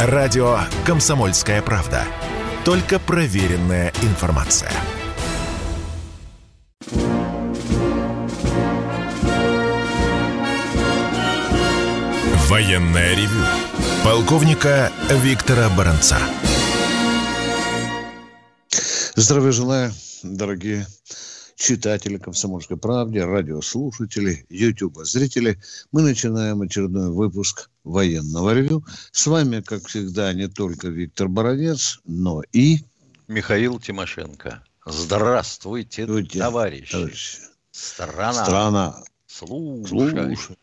Радио «Комсомольская правда». Только проверенная информация. Военное ревю полковника Виктора Баранца. Здравия желаю, дорогие читатели «Комсомольской правды», радиослушатели, ютуба-зрители. Мы начинаем очередной выпуск военного ревю. С вами, как всегда, не только Виктор Баранец, но и... Михаил Тимошенко. Здравствуйте, Здравствуйте товарищи. товарищи. Страна. Страна. Слушай. Слушай.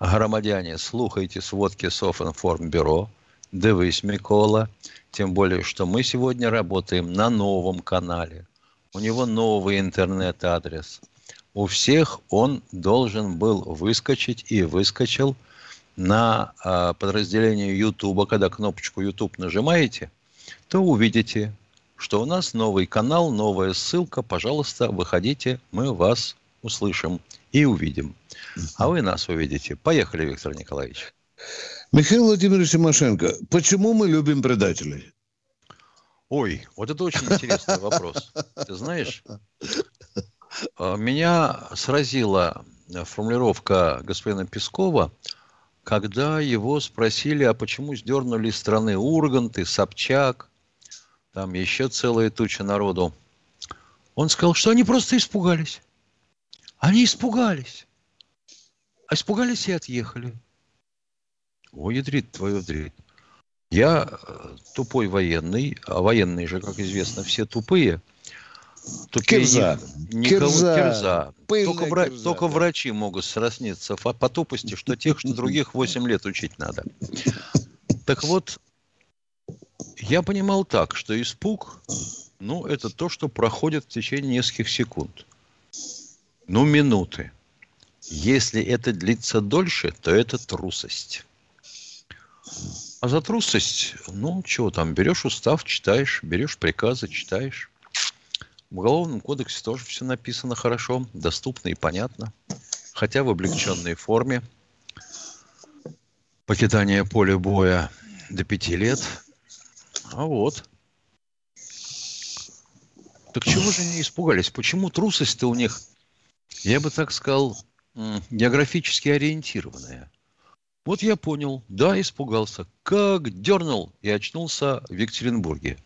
Громадяне, слухайте сводки Софинформбюро. Дивись, Микола. Тем более, что мы сегодня работаем на новом канале. У него новый интернет-адрес. У всех он должен был выскочить и выскочил на э, подразделение YouTube. Когда кнопочку YouTube нажимаете, то увидите, что у нас новый канал, новая ссылка. Пожалуйста, выходите, мы вас услышим и увидим. А вы нас увидите. Поехали, Виктор Николаевич. Михаил Владимирович Тимошенко, почему мы любим предателей? Ой, вот это очень интересный вопрос. Ты знаешь, а, меня сразила формулировка господина Пескова, когда его спросили, а почему сдернули из страны Ургант и Собчак, там еще целая туча народу. Он сказал, что они просто испугались. Они испугались. А испугались и отъехали. Ой, ядрит твою дрит. Я э, тупой военный, а военные же, как известно, все тупые. Тупее кирза. Никого, кирза. кирза. Только, вра... кирза, только врачи могут срасниться по, по тупости, что тех, что других 8 лет учить надо. Так вот, я понимал так, что испуг, ну, это то, что проходит в течение нескольких секунд. Ну, минуты. Если это длится дольше, то это трусость. А за трусость, ну, чего там, берешь устав, читаешь, берешь приказы, читаешь. В Уголовном кодексе тоже все написано хорошо, доступно и понятно. Хотя в облегченной форме. Покидание поля боя до пяти лет. А вот. Так чего же они испугались? Почему трусость-то у них, я бы так сказал, географически ориентированная? Вот я понял, да, испугался. Как дернул и очнулся в Екатеринбурге.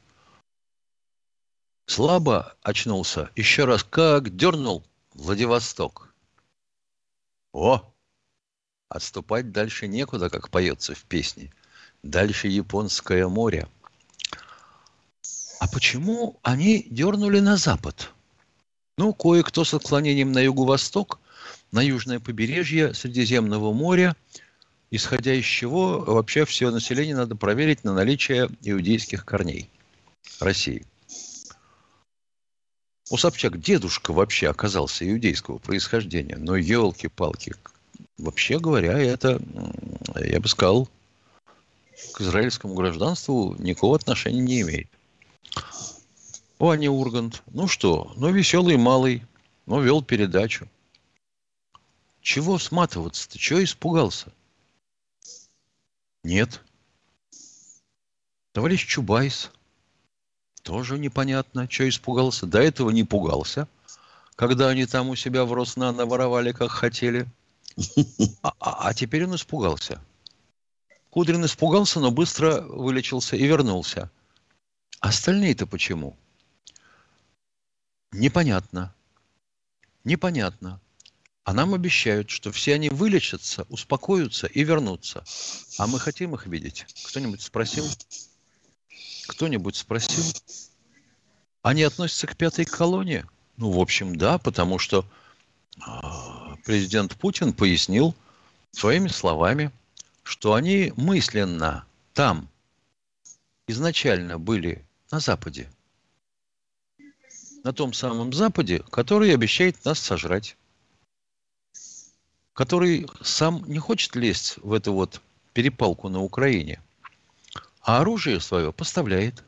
Слабо очнулся. Еще раз, как дернул Владивосток. О! Отступать дальше некуда, как поется в песне. Дальше Японское море. А почему они дернули на запад? Ну, кое-кто с отклонением на юго-восток, на южное побережье Средиземного моря – исходя из чего вообще все население надо проверить на наличие иудейских корней России. У Собчак дедушка вообще оказался иудейского происхождения, но елки-палки, вообще говоря, это, я бы сказал, к израильскому гражданству никакого отношения не имеет. Ваня Ургант, ну что, ну веселый малый, ну вел передачу. Чего сматываться-то, чего испугался? Нет. Товарищ Чубайс тоже непонятно, что испугался. До этого не пугался, когда они там у себя в Роснано воровали, как хотели. А, а, а теперь он испугался. Кудрин испугался, но быстро вылечился и вернулся. Остальные-то почему? Непонятно. Непонятно. А нам обещают, что все они вылечатся, успокоятся и вернутся. А мы хотим их видеть. Кто-нибудь спросил? Кто-нибудь спросил? Они относятся к пятой колонии? Ну, в общем, да, потому что э, президент Путин пояснил своими словами, что они мысленно там изначально были на Западе. На том самом Западе, который обещает нас сожрать который сам не хочет лезть в эту вот перепалку на Украине, а оружие свое поставляет.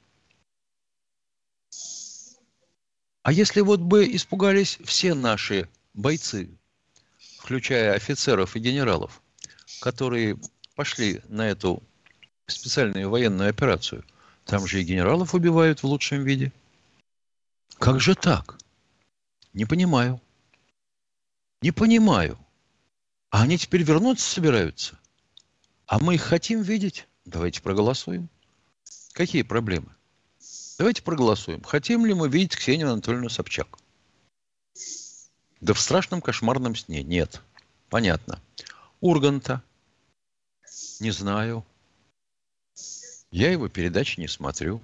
А если вот бы испугались все наши бойцы, включая офицеров и генералов, которые пошли на эту специальную военную операцию. Там же и генералов убивают в лучшем виде. Как же так? Не понимаю. Не понимаю. А они теперь вернуться собираются? А мы их хотим видеть? Давайте проголосуем. Какие проблемы? Давайте проголосуем. Хотим ли мы видеть Ксению Анатольевну Собчак? Да в страшном кошмарном сне. Нет. Понятно. Урганта. Не знаю. Я его передачи не смотрю.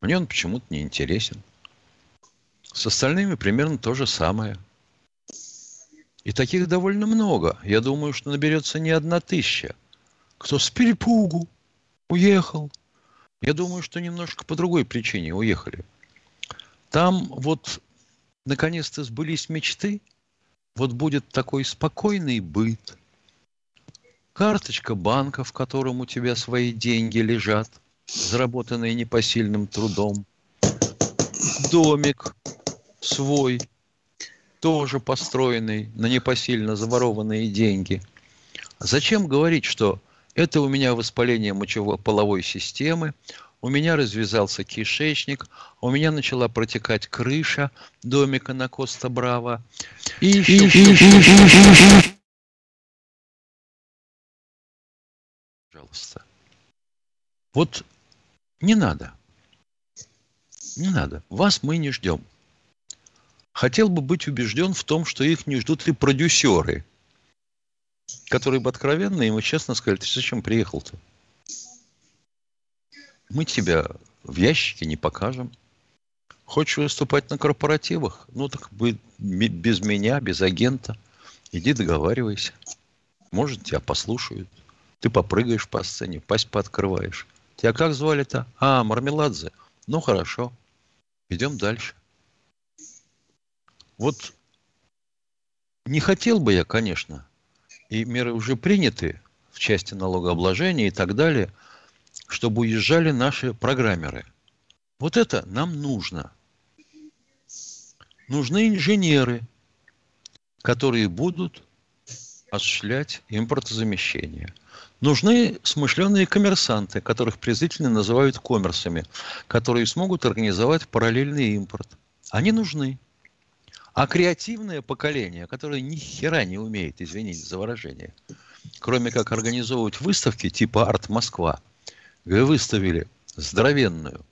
Мне он почему-то не интересен. С остальными примерно то же самое. И таких довольно много. Я думаю, что наберется не одна тысяча. Кто с перепугу уехал. Я думаю, что немножко по другой причине уехали. Там вот наконец-то сбылись мечты. Вот будет такой спокойный быт. Карточка банка, в котором у тебя свои деньги лежат, заработанные непосильным трудом. Домик свой, тоже построенный на непосильно заворованные деньги. Зачем говорить, что это у меня воспаление мочево-половой системы, у меня развязался кишечник, у меня начала протекать крыша домика на Коста-Браво. И еще... Пожалуйста. Вот не надо. Не надо. Вас мы не ждем. Хотел бы быть убежден в том, что их не ждут и продюсеры, которые бы откровенно и честно сказали, ты зачем приехал-то? Мы тебя в ящике не покажем. Хочешь выступать на корпоративах? Ну, так бы без меня, без агента. Иди договаривайся. Может, тебя послушают. Ты попрыгаешь по сцене, пасть пооткрываешь. Тебя как звали-то? А, Мармеладзе. Ну, хорошо. Идем дальше. Вот не хотел бы я, конечно, и меры уже приняты в части налогообложения и так далее, чтобы уезжали наши программеры. Вот это нам нужно. Нужны инженеры, которые будут осуществлять импортозамещение. Нужны смышленые коммерсанты, которых презрительно называют коммерсами, которые смогут организовать параллельный импорт. Они нужны. А креативное поколение, которое ни хера не умеет, извините за выражение, кроме как организовывать выставки типа «Арт Москва», вы выставили здоровенную,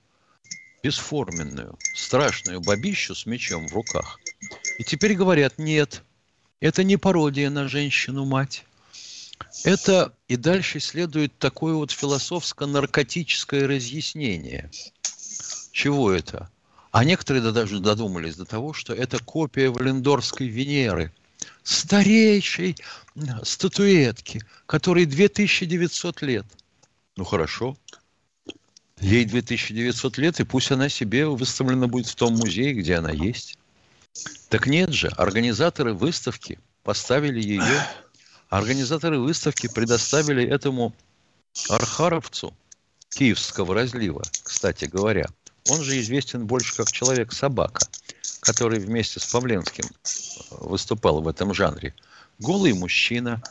бесформенную, страшную бабищу с мечом в руках. И теперь говорят, нет, это не пародия на женщину-мать. Это и дальше следует такое вот философско-наркотическое разъяснение. Чего это? А некоторые даже додумались до того, что это копия Валендорской Венеры, старейшей статуэтки, которой 2900 лет. Ну хорошо, ей 2900 лет, и пусть она себе выставлена будет в том музее, где она есть. Так нет же, организаторы выставки поставили ее, организаторы выставки предоставили этому архаровцу Киевского разлива, кстати говоря – он же известен больше как человек-собака, который вместе с Павленским э, выступал в этом жанре. Голый мужчина,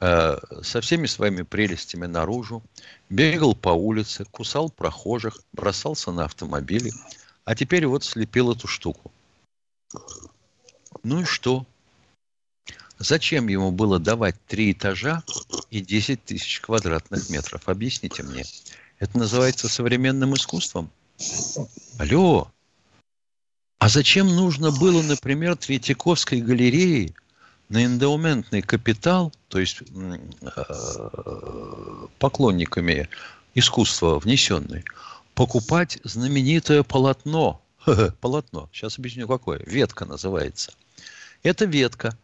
э, со всеми своими прелестями наружу, бегал по улице, кусал прохожих, бросался на автомобили, а теперь вот слепил эту штуку. Ну и что? Зачем ему было давать три этажа и 10 тысяч квадратных метров? Объясните мне. Это называется современным искусством? Алло, а зачем нужно было, например, Третьяковской галерее на эндоументный капитал, то есть э, поклонниками искусства внесенный, покупать знаменитое полотно, полотно, сейчас объясню какое, ветка называется. Это ветка,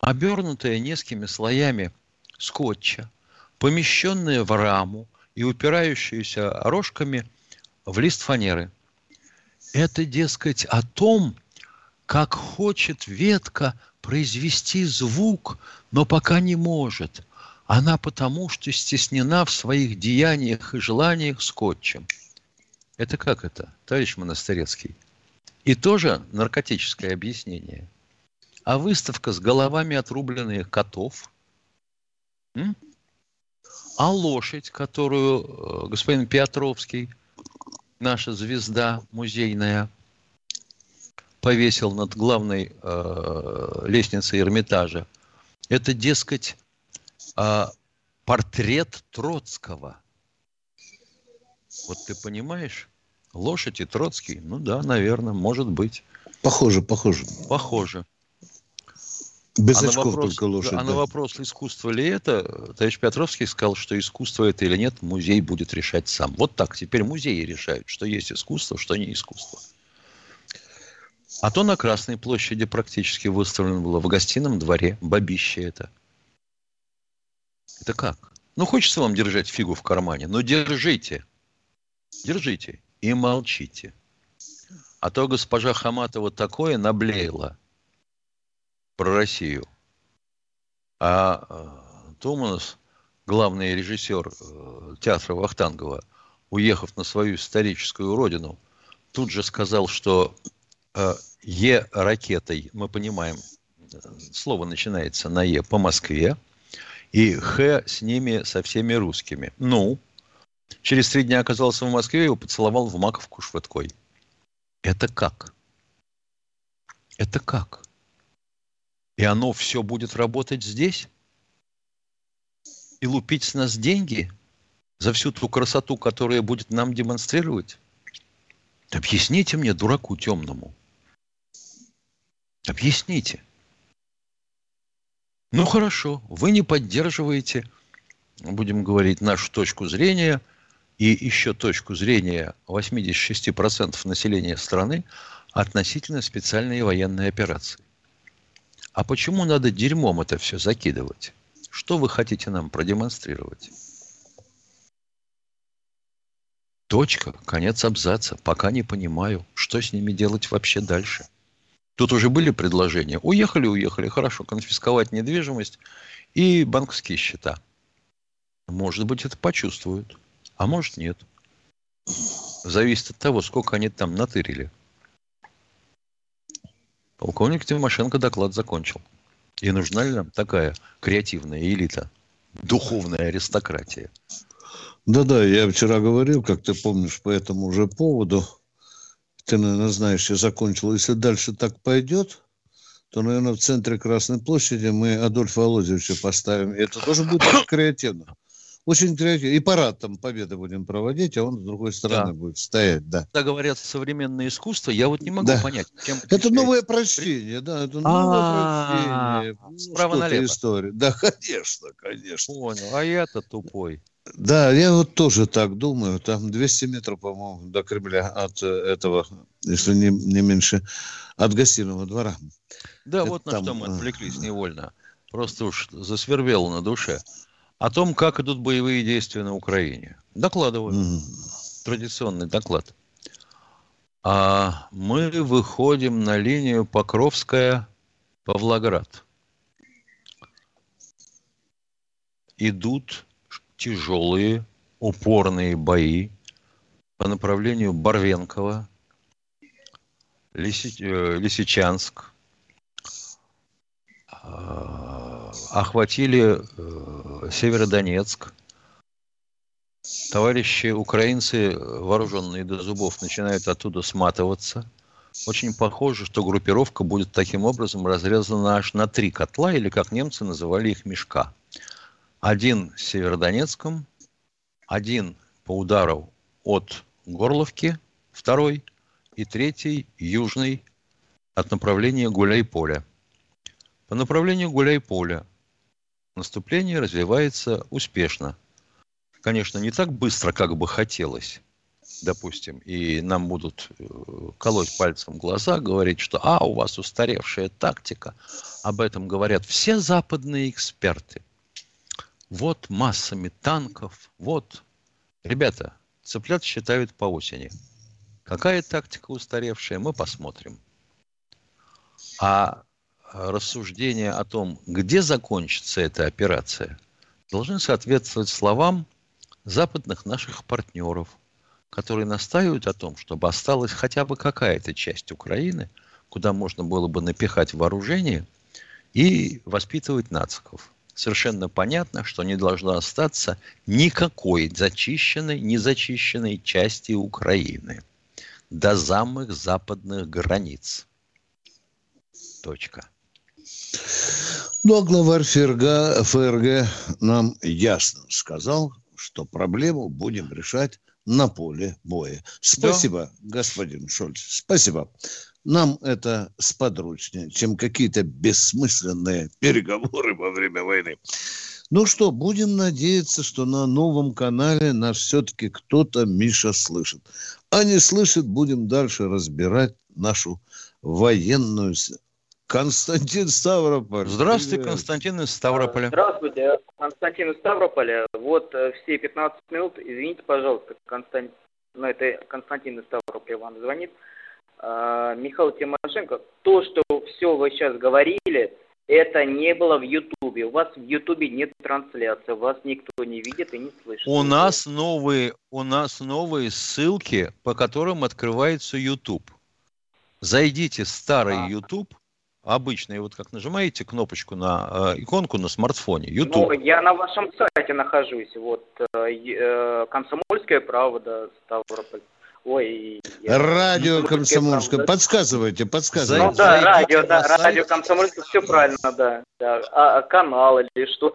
обернутая несколькими слоями скотча, помещенная в раму и упирающаяся рожками – в лист фанеры. Это, дескать, о том, как хочет ветка произвести звук, но пока не может. Она потому, что стеснена в своих деяниях и желаниях скотчем. Это как это, товарищ Монастырецкий? И тоже наркотическое объяснение. А выставка с головами отрубленных котов? М? А лошадь, которую э, господин Петровский, наша звезда музейная, повесил над главной э, лестницей Эрмитажа, это, дескать, э, портрет Троцкого. Вот ты понимаешь? Лошадь и Троцкий? Ну да, наверное, может быть. Похоже, похоже. Похоже. Без а очков вопрос, только лошадь. А да. на вопрос, искусство ли это, товарищ Петровский сказал, что искусство это или нет, музей будет решать сам. Вот так. Теперь музеи решают, что есть искусство, что не искусство. А то на Красной площади практически выставлено было в гостином дворе. Бабище это. Это как? Ну, хочется вам держать фигу в кармане, но держите. Держите и молчите. А то госпожа Хаматова такое наблеяла про Россию. А э, Туманов, главный режиссер э, театра Вахтангова, уехав на свою историческую родину, тут же сказал, что э, Е ракетой, мы понимаем, слово начинается на Е по Москве, и Х с ними, со всеми русскими. Ну, через три дня оказался в Москве его поцеловал в маковку швыдкой. Это как? Это как? И оно все будет работать здесь? И лупить с нас деньги за всю ту красоту, которая будет нам демонстрировать? Объясните мне, дураку темному. Объясните. Ну хорошо, вы не поддерживаете, будем говорить, нашу точку зрения и еще точку зрения 86% населения страны относительно специальной военной операции. А почему надо дерьмом это все закидывать? Что вы хотите нам продемонстрировать? Точка, конец абзаца. Пока не понимаю, что с ними делать вообще дальше. Тут уже были предложения. Уехали, уехали, хорошо, конфисковать недвижимость и банковские счета. Может быть, это почувствуют, а может нет. Зависит от того, сколько они там натырили. Полковник Тимошенко доклад закончил. И нужна ли нам такая креативная элита, духовная аристократия? Да-да, я вчера говорил, как ты помнишь, по этому же поводу – ты, наверное, знаешь, я закончил. Если дальше так пойдет, то, наверное, в центре Красной площади мы Адольфа Володьевича поставим. И это тоже будет креативно. Очень креативно. И парад там победы будем проводить, а он с другой стороны да. будет стоять, да. Когда говорят современное искусство, я вот не могу да. понять. Чем это новое прочтение, да, это новое прочтение. Справа налево. история. Да, конечно, конечно. Понял, а я-то тупой. Да, я вот тоже так думаю. Там 200 метров, по-моему, до Кремля от э, этого, если не, не меньше, от гостиного двора. Да, Это вот на там... что мы э, отвлеклись невольно. Просто уж засвербело на душе. О том, как идут боевые действия на Украине. Докладываю. Mm. Традиционный доклад. А мы выходим на линию Покровская-Павлоград. Идут тяжелые, упорные бои по направлению Барвенкова, Лиси, э, Лисичанск, э, охватили э, Северодонецк. Товарищи украинцы, вооруженные до зубов, начинают оттуда сматываться. Очень похоже, что группировка будет таким образом разрезана аж на три котла, или, как немцы называли их, мешка. Один в Северодонецком, один по удару от Горловки, второй, и третий южный от направления Гуляй-Поля. По направлению Гуляй-Поля наступление развивается успешно. Конечно, не так быстро, как бы хотелось, допустим, и нам будут э, колоть пальцем в глаза, говорить, что «а, у вас устаревшая тактика». Об этом говорят все западные эксперты вот массами танков, вот. Ребята, цыплят считают по осени. Какая тактика устаревшая, мы посмотрим. А рассуждения о том, где закончится эта операция, должны соответствовать словам западных наших партнеров, которые настаивают о том, чтобы осталась хотя бы какая-то часть Украины, куда можно было бы напихать вооружение и воспитывать нациков. совершенно понятно, что не должно остаться никакой зачищенной, незачищенной части Украины до самых западных границ. Точка. Ну, а главарь ФРГ, ФРГ нам ясно сказал, что проблему будем решать на поле боя. Спасибо, да. господин Шольц. Спасибо. Нам это сподручнее, чем какие-то бессмысленные переговоры во время войны. Ну что, будем надеяться, что на новом канале нас все-таки кто-то, Миша, слышит. А не слышит, будем дальше разбирать нашу военную Константин Ставрополь. Здравствуйте, Привет. Константин из Ставрополя. Здравствуйте, Константин из Ставрополя. Вот э, все 15 минут, извините, пожалуйста, Константин, ну это Константин из Ставрополя вам звонит. А, Михаил Тимошенко, то, что все вы сейчас говорили, это не было в Ютубе. У вас в Ютубе нет трансляции, вас никто не видит и не слышит. У нас новые, у нас новые ссылки, по которым открывается YouTube. Зайдите в старый а. YouTube, обычный, вот как нажимаете кнопочку на э, иконку на смартфоне, YouTube. Ну, я на вашем сайте нахожусь, вот, э, э, Комсомольская правда, Ставрополь. Ой, я... Радио Комсомольское. Подсказывайте, подсказывайте. Ну да, радио, да, радио Комсомольское, все правильно, да. да. А, а канал или что?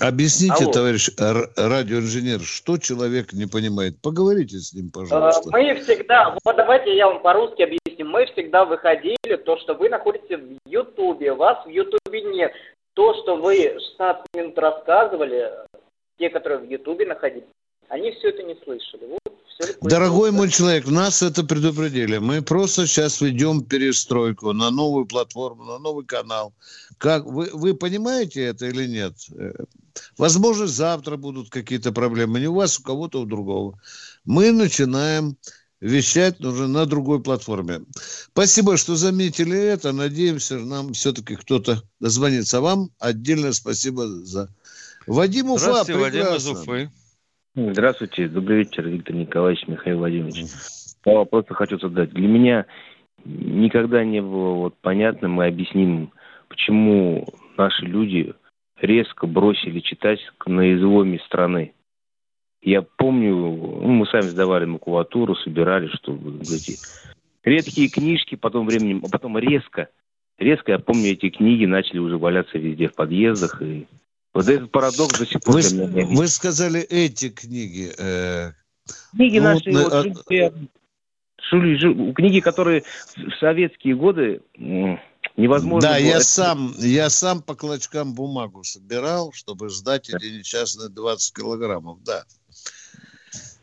Объясните, Алло. товарищ радиоинженер, что человек не понимает. Поговорите с ним, пожалуйста. Мы всегда, вот давайте я вам по-русски объясню. Мы всегда выходили, то, что вы находитесь в Ютубе, вас в Ютубе нет. То, что вы 16 минут рассказывали, те, которые в Ютубе находились, они все это не слышали. Вот, Дорогой мой человек, нас это предупредили. Мы просто сейчас ведем перестройку на новую платформу, на новый канал. Как вы, вы понимаете это или нет? Э, возможно, завтра будут какие-то проблемы. Не у вас, у кого-то, у другого. Мы начинаем вещать уже на другой платформе. Спасибо, что заметили это. Надеемся, нам все-таки кто-то дозвонится. Вам отдельное спасибо за... Вадим Уфа, Здравствуйте, Вадим из Уфы. Здравствуйте, добрый вечер, Виктор Николаевич, Михаил Владимирович. Я вопросы хочу задать. Для меня никогда не было вот понятным и объяснимым, почему наши люди резко бросили читать на изломе страны. Я помню, ну, мы сами сдавали макулатуру, собирали, чтобы эти редкие книжки, потом временем, а потом резко, резко, я помню, эти книги начали уже валяться везде в подъездах и вот этот парадокс до сих пор. Вы, вы сказали эти книги. Э, книги ну, наши, на, вот, а... Шули, шули, книги, которые в советские годы невозможно. Да, было... я сам, я сам по клочкам бумагу собирал, чтобы сдать да. эти несчастные 20 килограммов, да.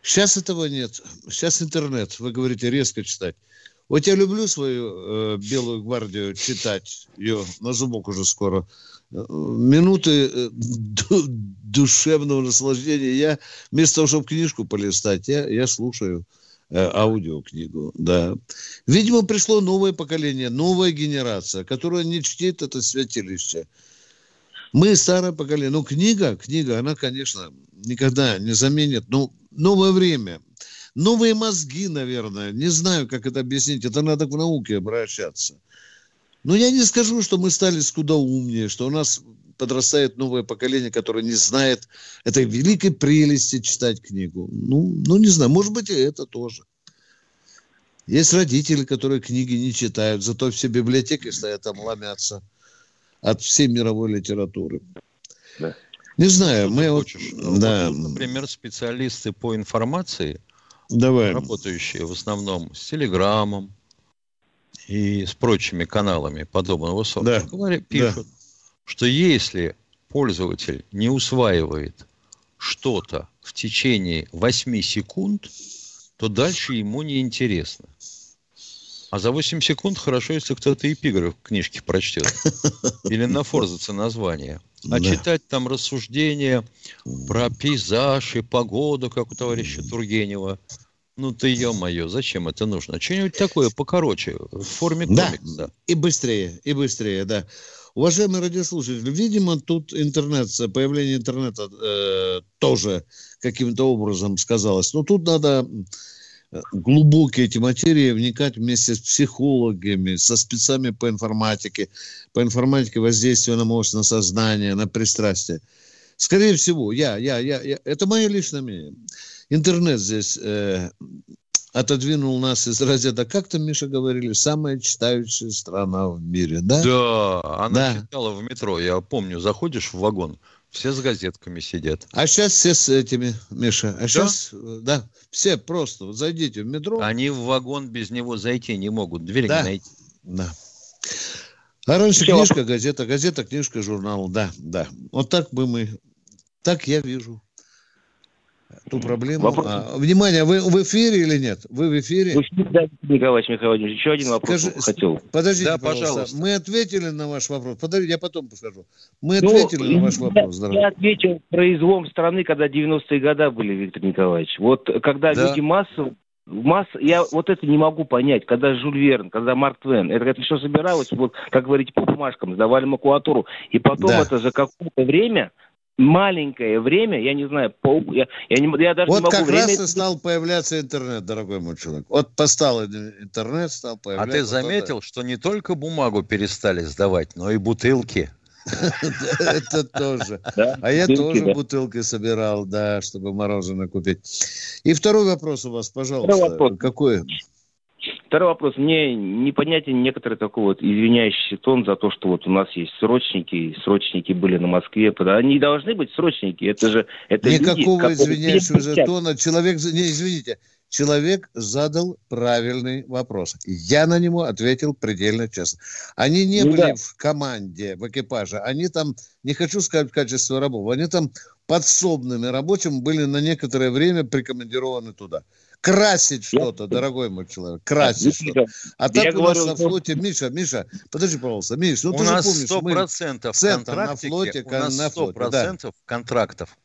Сейчас этого нет. Сейчас интернет. Вы говорите резко читать. Вот я люблю свою э, белую гвардию читать, ее на зубок уже скоро минуты э, душевного наслаждения. Я вместо того, чтобы книжку полистать, я, я слушаю э, аудиокнигу, да. Видимо, пришло новое поколение, новая генерация, которая не чтит это святилище. Мы старое поколение. Ну, книга, книга, она, конечно, никогда не заменит. Ну, новое время, новые мозги, наверное. Не знаю, как это объяснить. Это надо к науке обращаться. Но я не скажу, что мы стали куда умнее, что у нас подрастает новое поколение, которое не знает этой великой прелести читать книгу. Ну, ну не знаю, может быть и это тоже. Есть родители, которые книги не читают, зато все библиотеки стоят там ломятся от всей мировой литературы. Да. Не знаю, мы хочешь, вот, да. вот, например, специалисты по информации, Давай. работающие в основном с телеграммом, и с прочими каналами подобного сорта, да. говорят, пишут, да. что если пользователь не усваивает что-то в течение 8 секунд, то дальше ему не интересно. А за 8 секунд хорошо, если кто-то эпиграф книжки прочтет. Или на форзаце название. А да. читать там рассуждения про пейзаж и погоду, как у товарища Тургенева – ну ты, ё-моё, зачем это нужно? Что-нибудь такое покороче, в форме комикса. Да, и быстрее, и быстрее, да. Уважаемые радиослушатели, видимо, тут интернет, появление интернета э, тоже каким-то образом сказалось. Но тут надо глубокие эти материи, вникать вместе с психологами, со спецами по информатике, по информатике воздействия на мозг, на сознание, на пристрастие. Скорее всего, я, я, я, я это мое личное мнение. Интернет здесь э, отодвинул нас из разряда, как там, Миша, говорили, самая читающая страна в мире, да? Да, она да. читала в метро. Я помню, заходишь в вагон, все с газетками сидят. А сейчас все с этими, Миша. А да? сейчас, да, все просто вот зайдите в метро. Они в вагон без него зайти не могут, дверь да. не найти. Да. А раньше Все. книжка, газета, газета, книжка, журнал, да, да. Вот так бы мы, так я вижу ту проблему. Вопрос... А, внимание, вы в эфире или нет? Вы в эфире? Да, Николай Михайлович, еще один вопрос Скажи, хотел. Подождите, да, пожалуйста. пожалуйста. Мы ответили на ваш вопрос. Подождите, я потом покажу. Мы ну, ответили на ваш вопрос. Я, я ответил про излом страны, когда 90-е годы были, Виктор Николаевич. Вот когда да. люди массово Масс, я вот это не могу понять, когда Жюль Верн, когда Марк Твен, это, это все собиралось, вот, как говорите, по бумажкам, сдавали макулатуру, и потом да. это за какое-то время маленькое время, я не знаю, пол, я, я, не, я даже вот не могу как время... раз и стал появляться интернет, дорогой мой человек. Вот постал интернет, стал появляться. А ты заметил, что не только бумагу перестали сдавать, но и бутылки? Это тоже. А я тоже бутылкой собирал, да, чтобы мороженое купить. И второй вопрос у вас, пожалуйста. Какой? Второй вопрос. Мне непонятен некоторый такой вот извиняющийся тон за то, что вот у нас есть срочники, и срочники были на Москве. Они должны быть срочники. Это же это Никакого люди, извиняющегося тона. Человек, не, извините, человек задал правильный вопрос. Я на него ответил предельно честно. Они не ну, были да. в команде, в экипаже. Они там, не хочу сказать в качестве рабов, они там подсобными рабочими были на некоторое время прикомандированы туда красить что-то, дорогой мой человек, красить что-то. А так у нас на флоте, Миша, Миша, подожди, пожалуйста, Миш, ну у ты нас же помнишь, 100% мы на флоте, у нас 100% на флоте, да. контрактов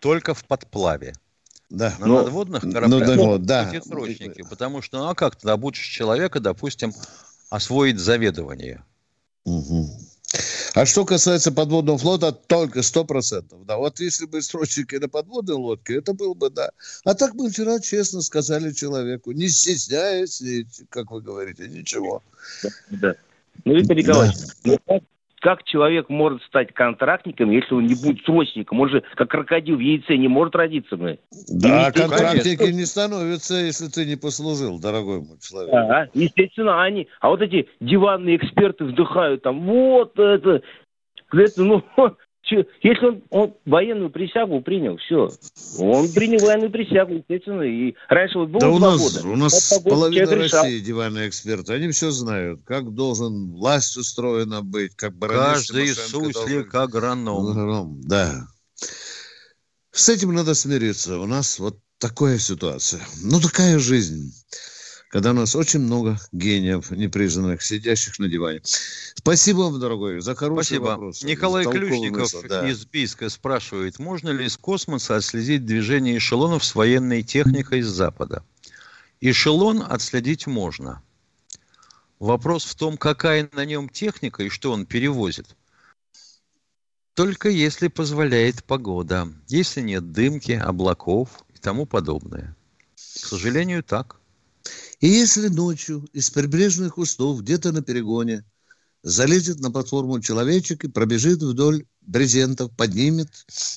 только в подплаве. Да. На ну, надводных кораблях ну, да, вот, да. срочники, потому что, ну а как ты обучишь человека, допустим, освоить заведование? Угу. А что касается подводного флота, только 100%. Да, вот если бы срочники на подводной лодке, это было бы да. А так мы вчера честно сказали человеку, не стесняясь, как вы говорите, ничего. Да. да. Ну, Виктор Николаевич, да. Как человек может стать контрактником, если он не будет срочником? Он же, как крокодил в яйце, не может родиться. Мы. Да, контрактники конечно. не становятся, если ты не послужил, дорогой мой человек. Да, естественно, они. А вот эти диванные эксперты вздыхают там, вот это, это ну, Если он, он военную присягу принял, все. Он принял военную присягу, естественно. И раньше вот было да у нас, у нас половина России диванные эксперты. Они все знают, как должен власть устроена быть, как Каждый суслик должен... агроном. агроном. Да. С этим надо смириться. У нас вот такая ситуация. Ну, такая жизнь когда у нас очень много гениев непризнанных, сидящих на диване. Спасибо вам, дорогой, за хороший Спасибо. вопрос. Николай Ключников мысль, да. из Бийска спрашивает, можно ли из космоса отследить движение эшелонов с военной техникой с Запада? Эшелон отследить можно. Вопрос в том, какая на нем техника и что он перевозит. Только если позволяет погода, если нет дымки, облаков и тому подобное. К сожалению, так. И если ночью из прибрежных кустов где-то на перегоне залезет на платформу человечек и пробежит вдоль брезентов, поднимет,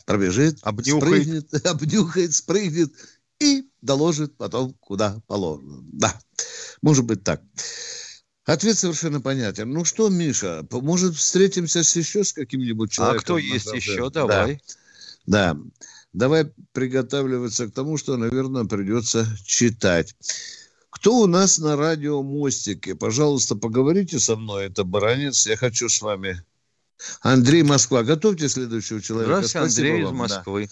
пробежит, обнюхает. спрыгнет, обнюхает, спрыгнет и доложит потом, куда положено. Да, может быть так. Ответ совершенно понятен. Ну что, Миша, может встретимся с еще с каким-нибудь человеком? А кто есть еще? Давай. Да. да. Давай приготавливаться к тому, что, наверное, придется читать. Кто у нас на радиомостике? Пожалуйста, поговорите со мной. Это Баранец. Я хочу с вами. Андрей Москва. Готовьте следующего человека. Здравствуйте, Спасибо Андрей вам. из Москвы.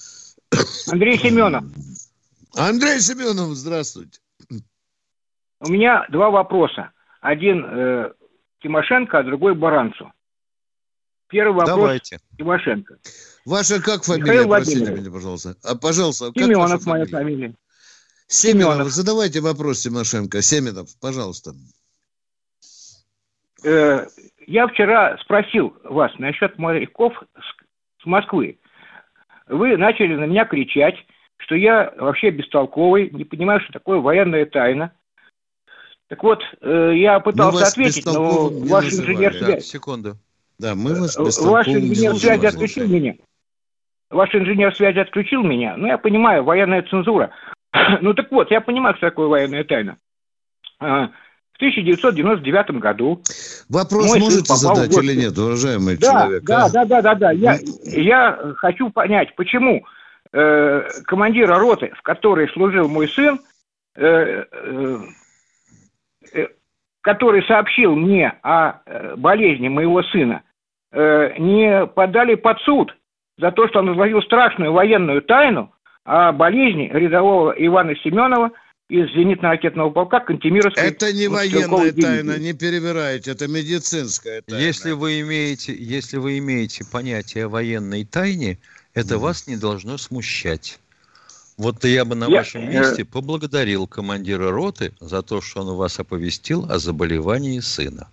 Да. Андрей Семенов. Андрей Семенов, здравствуйте. У меня два вопроса. Один э, Тимошенко, а другой Баранцу. Первый вопрос Давайте. Тимошенко. Ваша как фамилия? Простите меня, пожалуйста. А, пожалуйста, Семенов моя фамилия. Семенов, Семенов. задавайте вопрос, Тимошенко. Семенов, пожалуйста. Э, я вчера спросил вас насчет моряков с Москвы. Вы начали на меня кричать, что я вообще бестолковый, не понимаю, что такое военная тайна. Так вот, э, я пытался ответить, но ваш инженер связи... секунду. Да, мы вас Ваш инженер связи отключил меня. Ваш инженер связи отключил меня. Ну, я понимаю, военная цензура. ну, так вот, я понимаю, что такое военная тайна. А, в 1999 году... Вопрос можете задать или нет, уважаемый да, человек? Да, а? да, да, да, да. Я, я хочу понять, почему э, командира роты, в которой служил мой сын, э, э, э который сообщил мне о э, болезни моего сына, э, не подали под суд за то, что он изложил страшную военную тайну о болезни рядового Ивана Семенова из зенитно-ракетного полка Кантемировской. Это не военная тайна, не перебирайте, это медицинская тайна. Если вы имеете, если вы имеете понятие о военной тайне, это mm. вас не должно смущать. Вот я бы на я, вашем э, месте поблагодарил командира роты за то, что он вас оповестил о заболевании сына.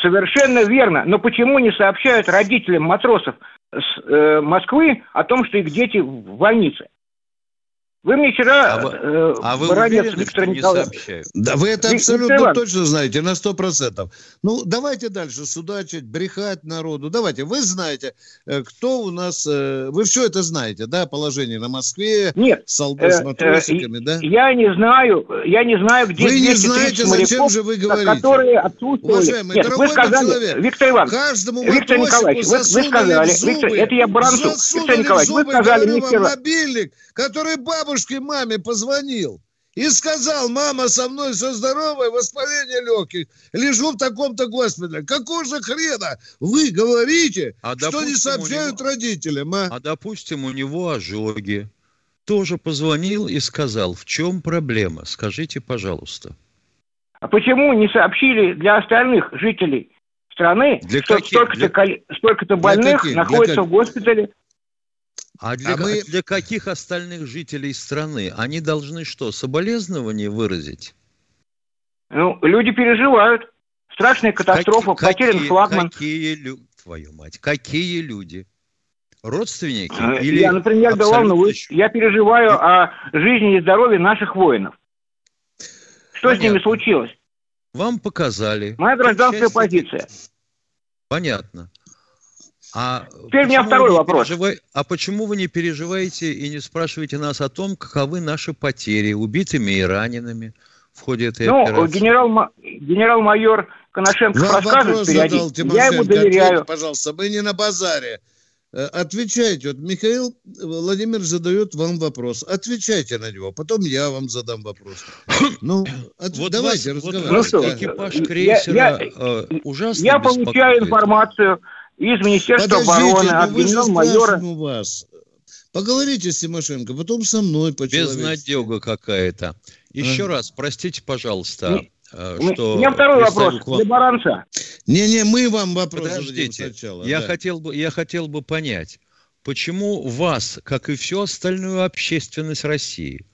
Совершенно верно. Но почему не сообщают родителям матросов с э, Москвы о том, что их дети в больнице? Вы мне вчера, а вы, э, а вы уверены, Виктор что не Да, вы это абсолютно Виктор точно знаете, на сто процентов. Ну, давайте дальше судачить, брехать народу. Давайте, вы знаете, э, кто у нас... Э, вы все это знаете, да, положение на Москве, Нет, солдат с э, матросиками, э, да? Я не знаю, я не знаю, где Вы не знаете, зачем же вы говорите? Которые отсутствовали. Уважаемый, Нет, вы сказали, человек, Виктор Иванович, каждому Виктор Николаевич, вы, вы сказали, зубы, Виктор, это я Баранцов, Виктор Николаевич, вы сказали, говорю вам, мобильник, который бабушке, маме позвонил и сказал, мама со мной все здоровое, воспаление легких, лежу в таком-то госпитале. Какого же хрена вы говорите, а что не сообщают него, родителям? А? а допустим, у него ожоги. Тоже позвонил и сказал, в чем проблема? Скажите, пожалуйста. А почему не сообщили для остальных жителей страны, для что столько-то, для... столько-то больных находится в госпитале? А для, а мы... для каких остальных жителей страны? Они должны что, соболезнования выразить? Ну, люди переживают. Страшная катастрофа, как, потерян какие, флагман. Какие люди, твою мать, какие люди? Родственники? Э, или я, например, Головну, я переживаю о жизни и здоровье наших воинов. Что Понятно. с ними случилось? Вам показали. Моя гражданская позиция. Понятно. А Теперь у меня второй вопрос. Пережива... А почему вы не переживаете и не спрашиваете нас о том, каковы наши потери убитыми и ранеными в ходе этой ну, операции? Генерал, генерал-майор Коношенко Вам рассказывает периодически. Я ему доверяю. Ответь, пожалуйста, вы не на базаре. Э, отвечайте. Вот Михаил Владимир задает вам вопрос. Отвечайте на него. Потом я вам задам вопрос. Ну, от... вот давайте вас, разговаривать. Вот экипаж крейсера я, я, э, ужасно Я получаю информацию из Министерства Подождите, обороны, от генерал-майора. вас. Поговорите с Тимошенко, потом со мной по Безнадега какая-то. Еще а? раз, простите, пожалуйста, не, э, что... У меня второй вопрос вам... для Баранца. Не-не, мы вам вопрос Подождите, сначала. Я, да. хотел бы, я хотел бы понять, почему вас, как и всю остальную общественность России,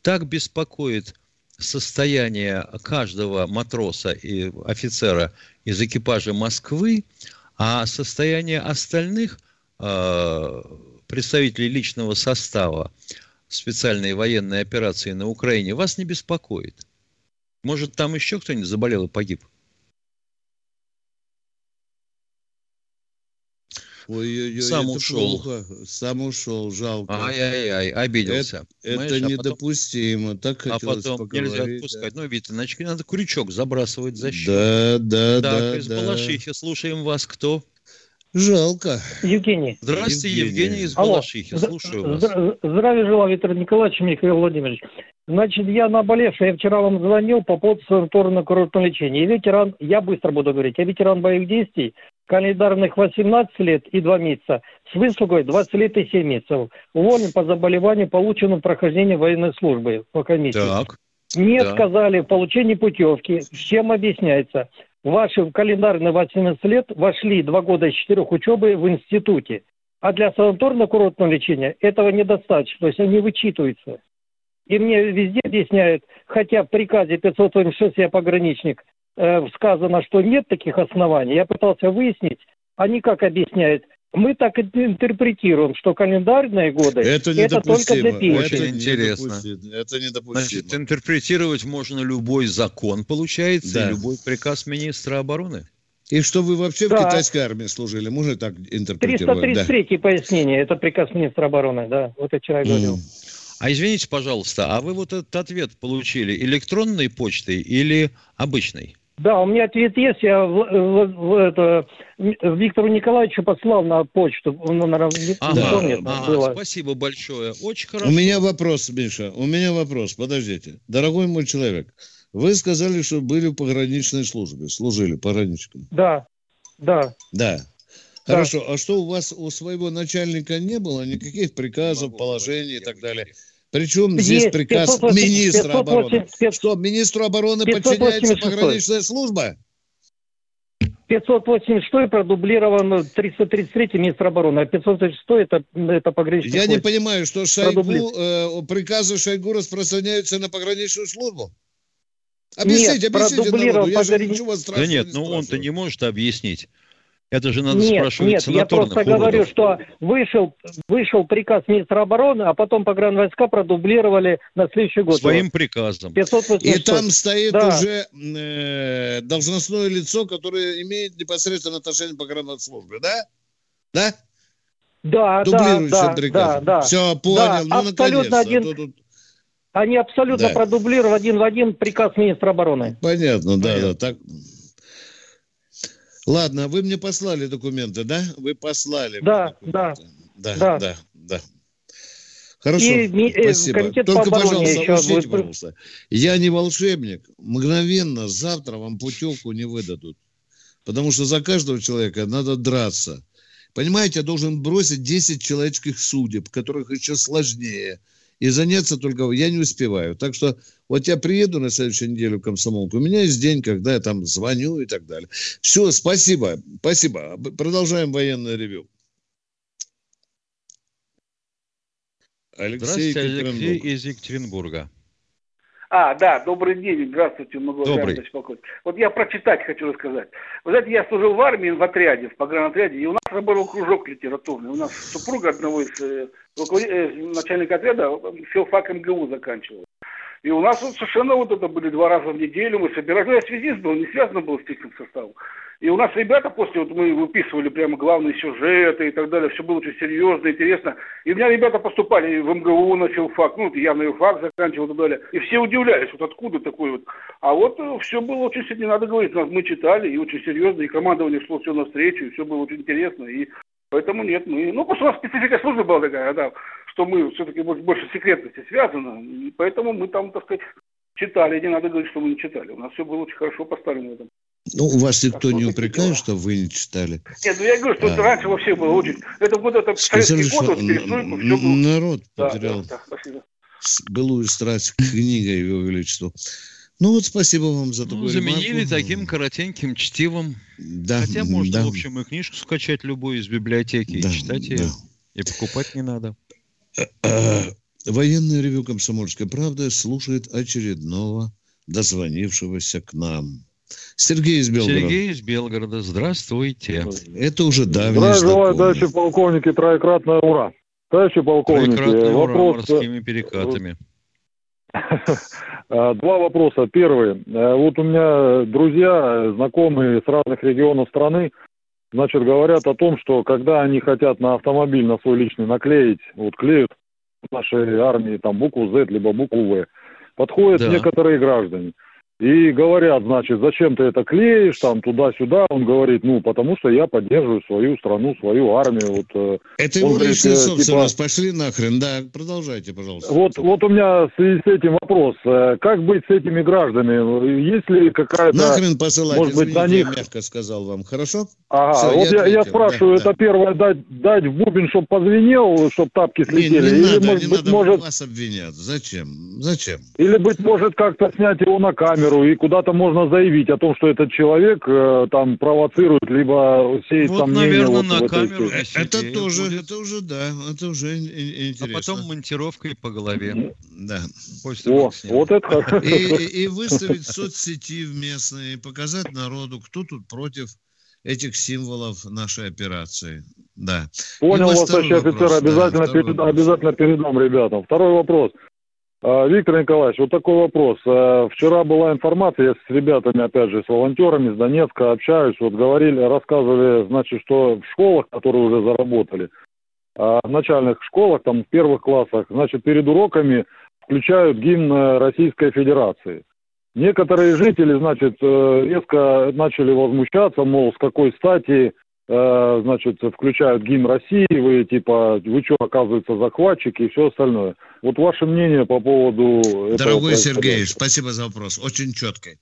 так беспокоит состояние каждого матроса и офицера из экипажа Москвы, а состояние остальных э, представителей личного состава специальной военной операции на Украине вас не беспокоит? Может, там еще кто-нибудь заболел и погиб? Ой-ой-ой, сам ушел. Плохо. Сам ушел, жалко. Ай-яй-яй, обиделся. Это, это недопустимо. Потом, так а потом поговорить, нельзя отпускать. Да. Ну, Вита, значит, надо крючок забрасывать за счет. Да, да, так, да. из да. Балашихи слушаем вас. Кто? Жалко. Евгений. Здравствуйте, Евгений, Евгений из Балашихи. Слушаю вас. Здравия желаю, Виктор Николаевич, Михаил Владимирович. Значит, я наболевший, я вчера вам звонил по поводу санаторно-курортного лечения. Я ветеран, я быстро буду говорить, я ветеран боевых действий, календарных 18 лет и 2 месяца, с выслугой 20 лет и 7 месяцев. Уволен по заболеванию, полученному прохождением военной службы по комиссии. Так. Мне да. сказали в получении путевки, с чем объясняется. Ваши календарные 18 лет вошли 2 года из 4 учебы в институте. А для санаторно-курортного лечения этого недостаточно, то есть они вычитываются. И мне везде объясняют, хотя в приказе 586 я пограничник, э, сказано, что нет таких оснований. Я пытался выяснить, они как объясняют, мы так интерпретируем, что календарные годы это, это только для пенсии. Это интересно. Это недопустимо. Значит, интерпретировать можно любой закон, получается, да. и любой приказ министра обороны. И что вы вообще да. в китайской армии служили, можно так интерпретировать? 333 да. пояснение, это приказ министра обороны, да, вот я вчера говорил. А извините, пожалуйста, а вы вот этот ответ получили электронной почтой или обычной? Да, у меня ответ есть. Я в, в, в, это, Виктору Николаевичу послал на почту. Он, наверное, не, ага, не помнит. Ага, было. Спасибо большое. Очень хорошо. У меня вопрос, Миша. У меня вопрос. Подождите. Дорогой мой человек, вы сказали, что были в пограничной службе, служили пограничками. Да, да. Да. Хорошо, а что у вас у своего начальника не было никаких приказов, положений и так далее? Причем здесь Есть, приказ 508, министра 508, обороны. 500, что, министру обороны 586. подчиняется пограничная служба? 586 продублирован 333 министр обороны, а 586 это, это пограничный Я не понимаю, что Шойгу, э, приказы Шойгу распространяются на пограничную службу? Объясните, нет, объясните народу, я же ничего вас Да нет, не ну он-то не может объяснить. Это же надо нет, спрашивать Нет, я просто уродов. говорю, что вышел, вышел приказ министра обороны, а потом погранвойска продублировали на следующий год. Своим приказом. 586. И там стоит да. уже э, должностное лицо, которое имеет непосредственно отношение к погранслужбе, да? Да? Да, Дублирующим да, да, да. Все, понял. Да, ну, абсолютно один... Тут, тут... Они абсолютно да. продублировали один в один приказ министра обороны. Понятно, да, Понятно. да. Так... Ладно, вы мне послали документы, да? Вы послали. Да, да. Да, да, да, да. Хорошо, и, э, спасибо. Только, пожалуйста, учтите, пожалуйста, я не волшебник. Мгновенно завтра вам путевку не выдадут. Потому что за каждого человека надо драться. Понимаете, я должен бросить 10 человеческих судеб, которых еще сложнее – и заняться только я не успеваю. Так что вот я приеду на следующую неделю в комсомолку, у меня есть день, когда я там звоню и так далее. Все, спасибо, спасибо. Продолжаем военное ревю. Алексей, Здравствуйте, Алексей из Екатеринбурга. А, да, добрый день, здравствуйте, Добрый. Вот я прочитать хочу рассказать. Вы знаете, я служил в армии, в отряде, в погранотряде, и у нас работал кружок литературный. У нас супруга одного из э, э, начальника отряда филфак МГУ заканчивал. И у нас вот совершенно вот это были два раза в неделю, мы собирались, ну, я связист был, не связано был с техническим составом. И у нас ребята после, вот мы выписывали прямо главные сюжеты и так далее, все было очень серьезно, интересно. И у меня ребята поступали в МГУ на филфак, ну, явно юрфак заканчивал и так далее. И все удивлялись, вот откуда такой вот. А вот э, все было очень, не надо говорить, мы читали, и очень серьезно, и командование шло все навстречу, и все было очень интересно. И поэтому нет, мы, ну, что у нас специфика службы была такая, да, что мы все-таки больше секретности связаны, и поэтому мы там, так сказать, читали, не надо говорить, что мы не читали. У нас все было очень хорошо поставлено в этом. Ну, у вас никто не упрекает, что вы не читали. Нет, ну я говорю, что а, это раньше вообще было очень... Это вот это Сказали, что год, вот, все было... народ потерял да, да, да, былую страсть к книге Его Величеству. Ну вот спасибо вам за такую ну, Заменили ремарку. таким коротеньким чтивом. Да, Хотя можно, да. в общем, и книжку скачать любую из библиотеки да, и читать да. ее. И покупать не надо. Военное ревю «Комсомольской правды» слушает очередного дозвонившегося к нам. Сергей из Белгорода. Сергей из Белгорода. Здравствуйте. Это уже давний Здравия желаю, товарищи полковники, троекратное ура. Товарищи полковники, троекратное вопрос... ура морскими перекатами. А, два вопроса. Первый. А, вот у меня друзья, знакомые с разных регионов страны, значит, говорят о том, что когда они хотят на автомобиль на свой личный наклеить, вот клеют в нашей армии там букву Z, либо букву В, подходят да. некоторые граждане – и говорят, значит, зачем ты это клеишь, там, туда-сюда. Он говорит, ну, потому что я поддерживаю свою страну, свою армию. Вот, э, это его личная собственность, типа... пошли нахрен. Да, продолжайте, пожалуйста. Вот, вот у меня в связи с этим вопрос. Э, как быть с этими гражданами? Есть ли какая-то... Нахрен посылать, может быть, на них... мягко сказал вам, хорошо? Ага, Все, вот я, я, я спрашиваю, да, это да. первое, дать, дать в бубен, чтобы позвенел, чтобы тапки слетели? Не, не Или, надо, может, не быть, надо может... вас обвинять. Зачем? Зачем? Или, быть может, как-то снять его на камеру? и куда-то можно заявить о том, что этот человек э, там провоцирует, либо сеет вот, сомнения. наверное, вот на камеру Это тоже, будет. это уже, да, это уже интересно. А потом монтировкой по голове. Да. После О, вот это и, и выставить в соцсети в местные, показать народу, кто тут против этих символов нашей операции. Да. Понял вас, товарищ офицер, обязательно, да, перед, обязательно передам ребятам. Второй вопрос. А, Виктор Николаевич, вот такой вопрос. А, вчера была информация, я с ребятами, опять же, с волонтерами с Донецка общаюсь, вот говорили, рассказывали, значит, что в школах, которые уже заработали, а, в начальных школах, там, в первых классах, значит, перед уроками включают гимн Российской Федерации. Некоторые жители, значит, э, резко начали возмущаться, мол, с какой стати Э, значит, включают гимн России, вы типа, вы что, оказывается, захватчики и все остальное. Вот ваше мнение по поводу... Дорогой Сергей, спасибо за вопрос. Очень четкий.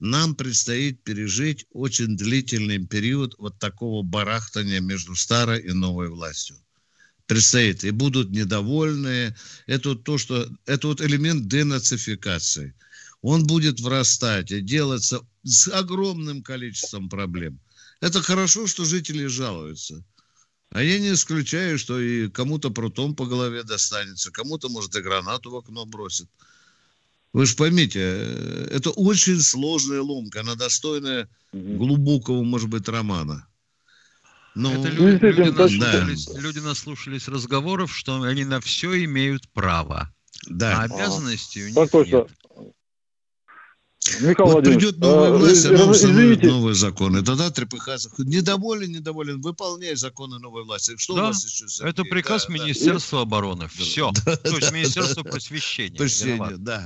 Нам предстоит пережить очень длительный период вот такого барахтания между старой и новой властью. Предстоит. И будут недовольные. Это вот то, что... Это вот элемент денацификации. Он будет врастать и делаться с огромным количеством проблем – это хорошо, что жители жалуются. А я не исключаю, что и кому-то прутом по голове достанется, кому-то, может, и гранату в окно бросит. Вы же поймите, э, это очень сложная ломка, она достойная глубокого, может быть, романа. Но... Это люди, люди, наслушались, да. люди наслушались разговоров, что они на все имеют право. Да. А обязанности у них нет. Михаил вот придет новая а, власть, она установит новые законы. Тогда трепыхаться. Недоволен, недоволен, выполняй законы новой власти. Что да, у вас еще? Сергей? Это приказ да, Министерства да. обороны. Все. Да, То есть да, Министерство да, просвещения. Просвещения, да.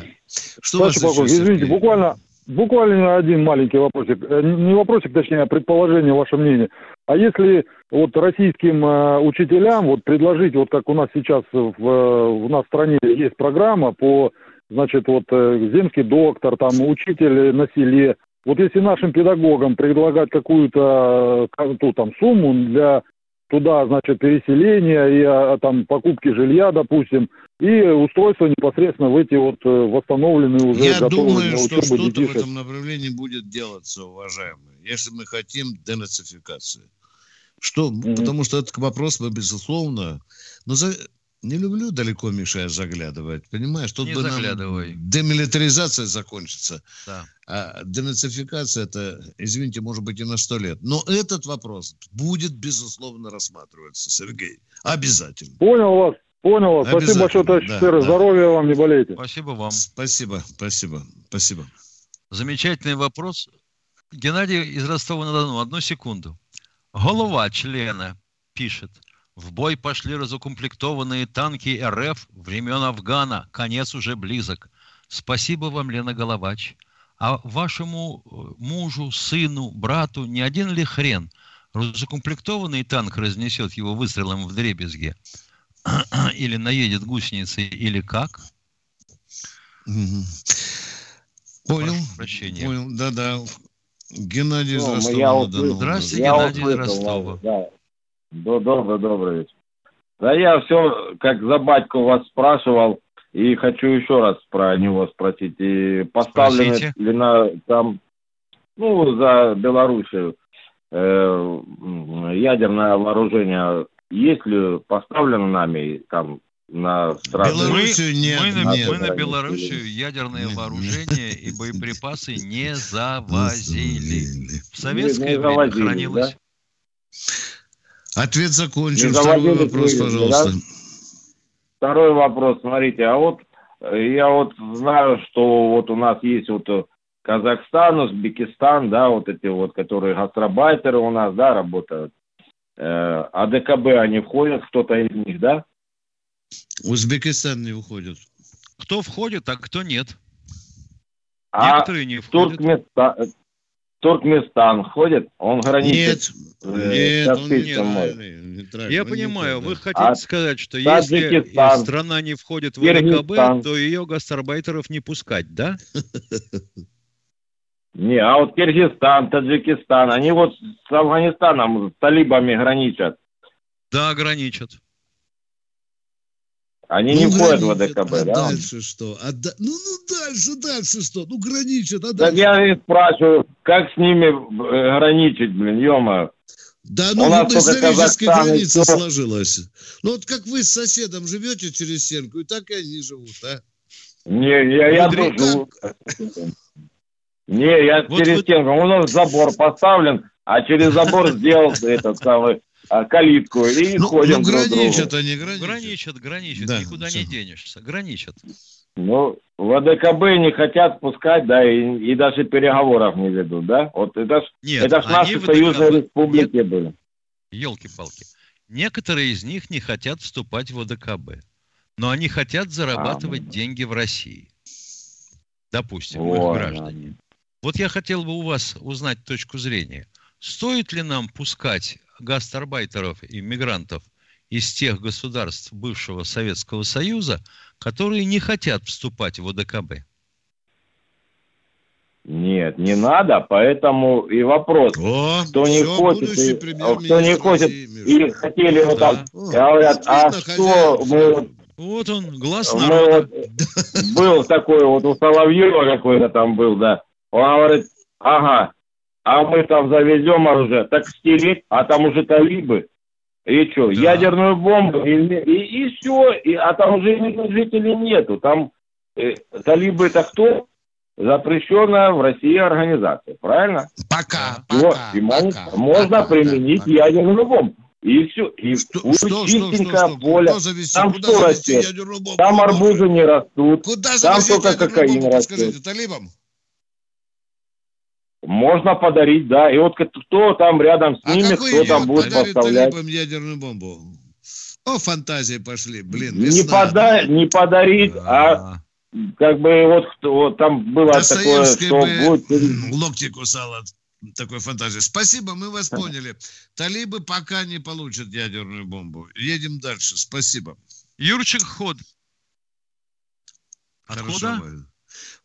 Что у вас еще, Извините, Сергей? буквально, буквально один маленький вопросик. Э, не вопросик, точнее, а предположение, ваше мнение. А если вот российским э, учителям вот предложить, вот как у нас сейчас в, в нас в стране есть программа по значит, вот э, земский доктор, там, учитель на селе. Вот если нашим педагогам предлагать какую-то ту, там, сумму для туда, значит, переселения и а, там покупки жилья, допустим, и устройство непосредственно в эти вот э, восстановленные уже Я думаю, что что-то детишек. в этом направлении будет делаться, уважаемые, если мы хотим денацификации. Что? Mm-hmm. Потому что это вопрос, безусловно, но за, не люблю далеко, Миша, заглядывать. Понимаешь, тут не бы заглядывай. нам демилитаризация закончится. Да. А денацификация это, извините, может быть и на сто лет. Но этот вопрос будет, безусловно, рассматриваться, Сергей. Обязательно. Понял вас. Понял вас. Спасибо большое, товарищ да, Да. Здоровья вам, не болейте. Спасибо вам. Спасибо, спасибо, спасибо. Замечательный вопрос. Геннадий из Ростова-на-Дону. Одну секунду. Голова члена пишет – в бой пошли разукомплектованные танки РФ времен Афгана. Конец уже близок. Спасибо вам, Лена Головач. А вашему э, мужу, сыну, брату не один ли хрен? Разукомплектованный танк разнесет его выстрелом в дребезге? Или наедет гусеницей, или как? Понял. Понял, да-да. Геннадий из ну, Ростова. Здравствуйте, Геннадий из Ростова. Да. Добрый, добрый вечер. Да я все, как за батьку вас спрашивал, и хочу еще раз про него спросить. И поставлено Спросите. ли на там, ну, за Белоруссию э, ядерное вооружение, есть ли поставлено нами там на страну? Белоруссию нет. Мы, на, мы на Белоруссию ядерное вооружение и боеприпасы не завозили. В советское не, не время хранилось... Да? Ответ закончен. Второй вопрос, вы, пожалуйста. Да? Второй вопрос, смотрите, а вот э, я вот знаю, что вот у нас есть вот э, Казахстан, Узбекистан, да, вот эти вот, которые гастробайтеры у нас, да, работают. Э, а ДКБ они входят, кто-то из них, да? Узбекистан не уходит. Кто входит, а кто нет? А Некоторые не входят. Туркменстан, Туркменстан входит? Он граничит нет, э, нет, он не, Я понимаю, вы хотите а сказать, что если страна не входит в ВКБ, то ее гастарбайтеров не пускать, да? Не, а вот Киргизстан, Таджикистан, они вот с Афганистаном, с талибами граничат. Да, граничат. Они ну, не входят в АДКБ, а да? дальше что? А да... Ну, ну, дальше, дальше что? Ну, граничат, а дальше? Так я и спрашиваю, как с ними э, граничить, блин, ё Да, ну, вот исторически граница все... сложилась. Ну, вот как вы с соседом живете через стенку, и так и они живут, а? Не, я, я тоже живу. Не, я вот через стенку. У нас забор поставлен, а через забор сделал этот самый калитку и ну, ходим. Ну, граничат они, граничат. Граничат, граничат, да, никуда все. не денешься, граничат. Ну, в АДКБ не хотят пускать, да, и, и даже переговоров не ведут, да? Вот это ж, Нет, это ж наши союзные республики Нет. были. Елки-палки. Некоторые из них не хотят вступать в АДКБ, но они хотят зарабатывать а, деньги в России. Допустим, вот, их граждане. Да. Вот я хотел бы у вас узнать точку зрения. Стоит ли нам пускать гастарбайтеров и мигрантов из тех государств бывшего Советского Союза, которые не хотят вступать в ОДКБ? Нет, не надо, поэтому и вопрос, О, кто не хочет, и, кто не хочет, и хотели вот да. так, говорят, а что мы... Вот он, глаз мы Вот, был такой вот у Соловьева какой-то там был, да. Он говорит, ага, а мы там завезем оружие, так стереть, а там уже талибы. И что, да. ядерную бомбу, и, и, и все, и, а там уже жителей нету. Там э, талибы это кто? запрещенная в России организация, правильно? Пока, вот, пока, и пока, можно пока, применить пока. ядерную бомбу. И все, и что, что, чистенькое что, что, поле. Там Куда что растет? Там арбузы не растут. Куда там только кокаин бомбу, растет. Скажите, талибам? Можно подарить, да. И вот кто там рядом с а ними, кто там будет поставлять. талибам ядерную бомбу? О, фантазии пошли, блин. Не, пода не подарить, а, а как бы вот, вот там было такое, что бы будет... локти кусала такой фантазии. Спасибо, мы вас поняли. Талибы пока не получат ядерную бомбу. Едем дальше. Спасибо. Юрчик Ход. Откуда?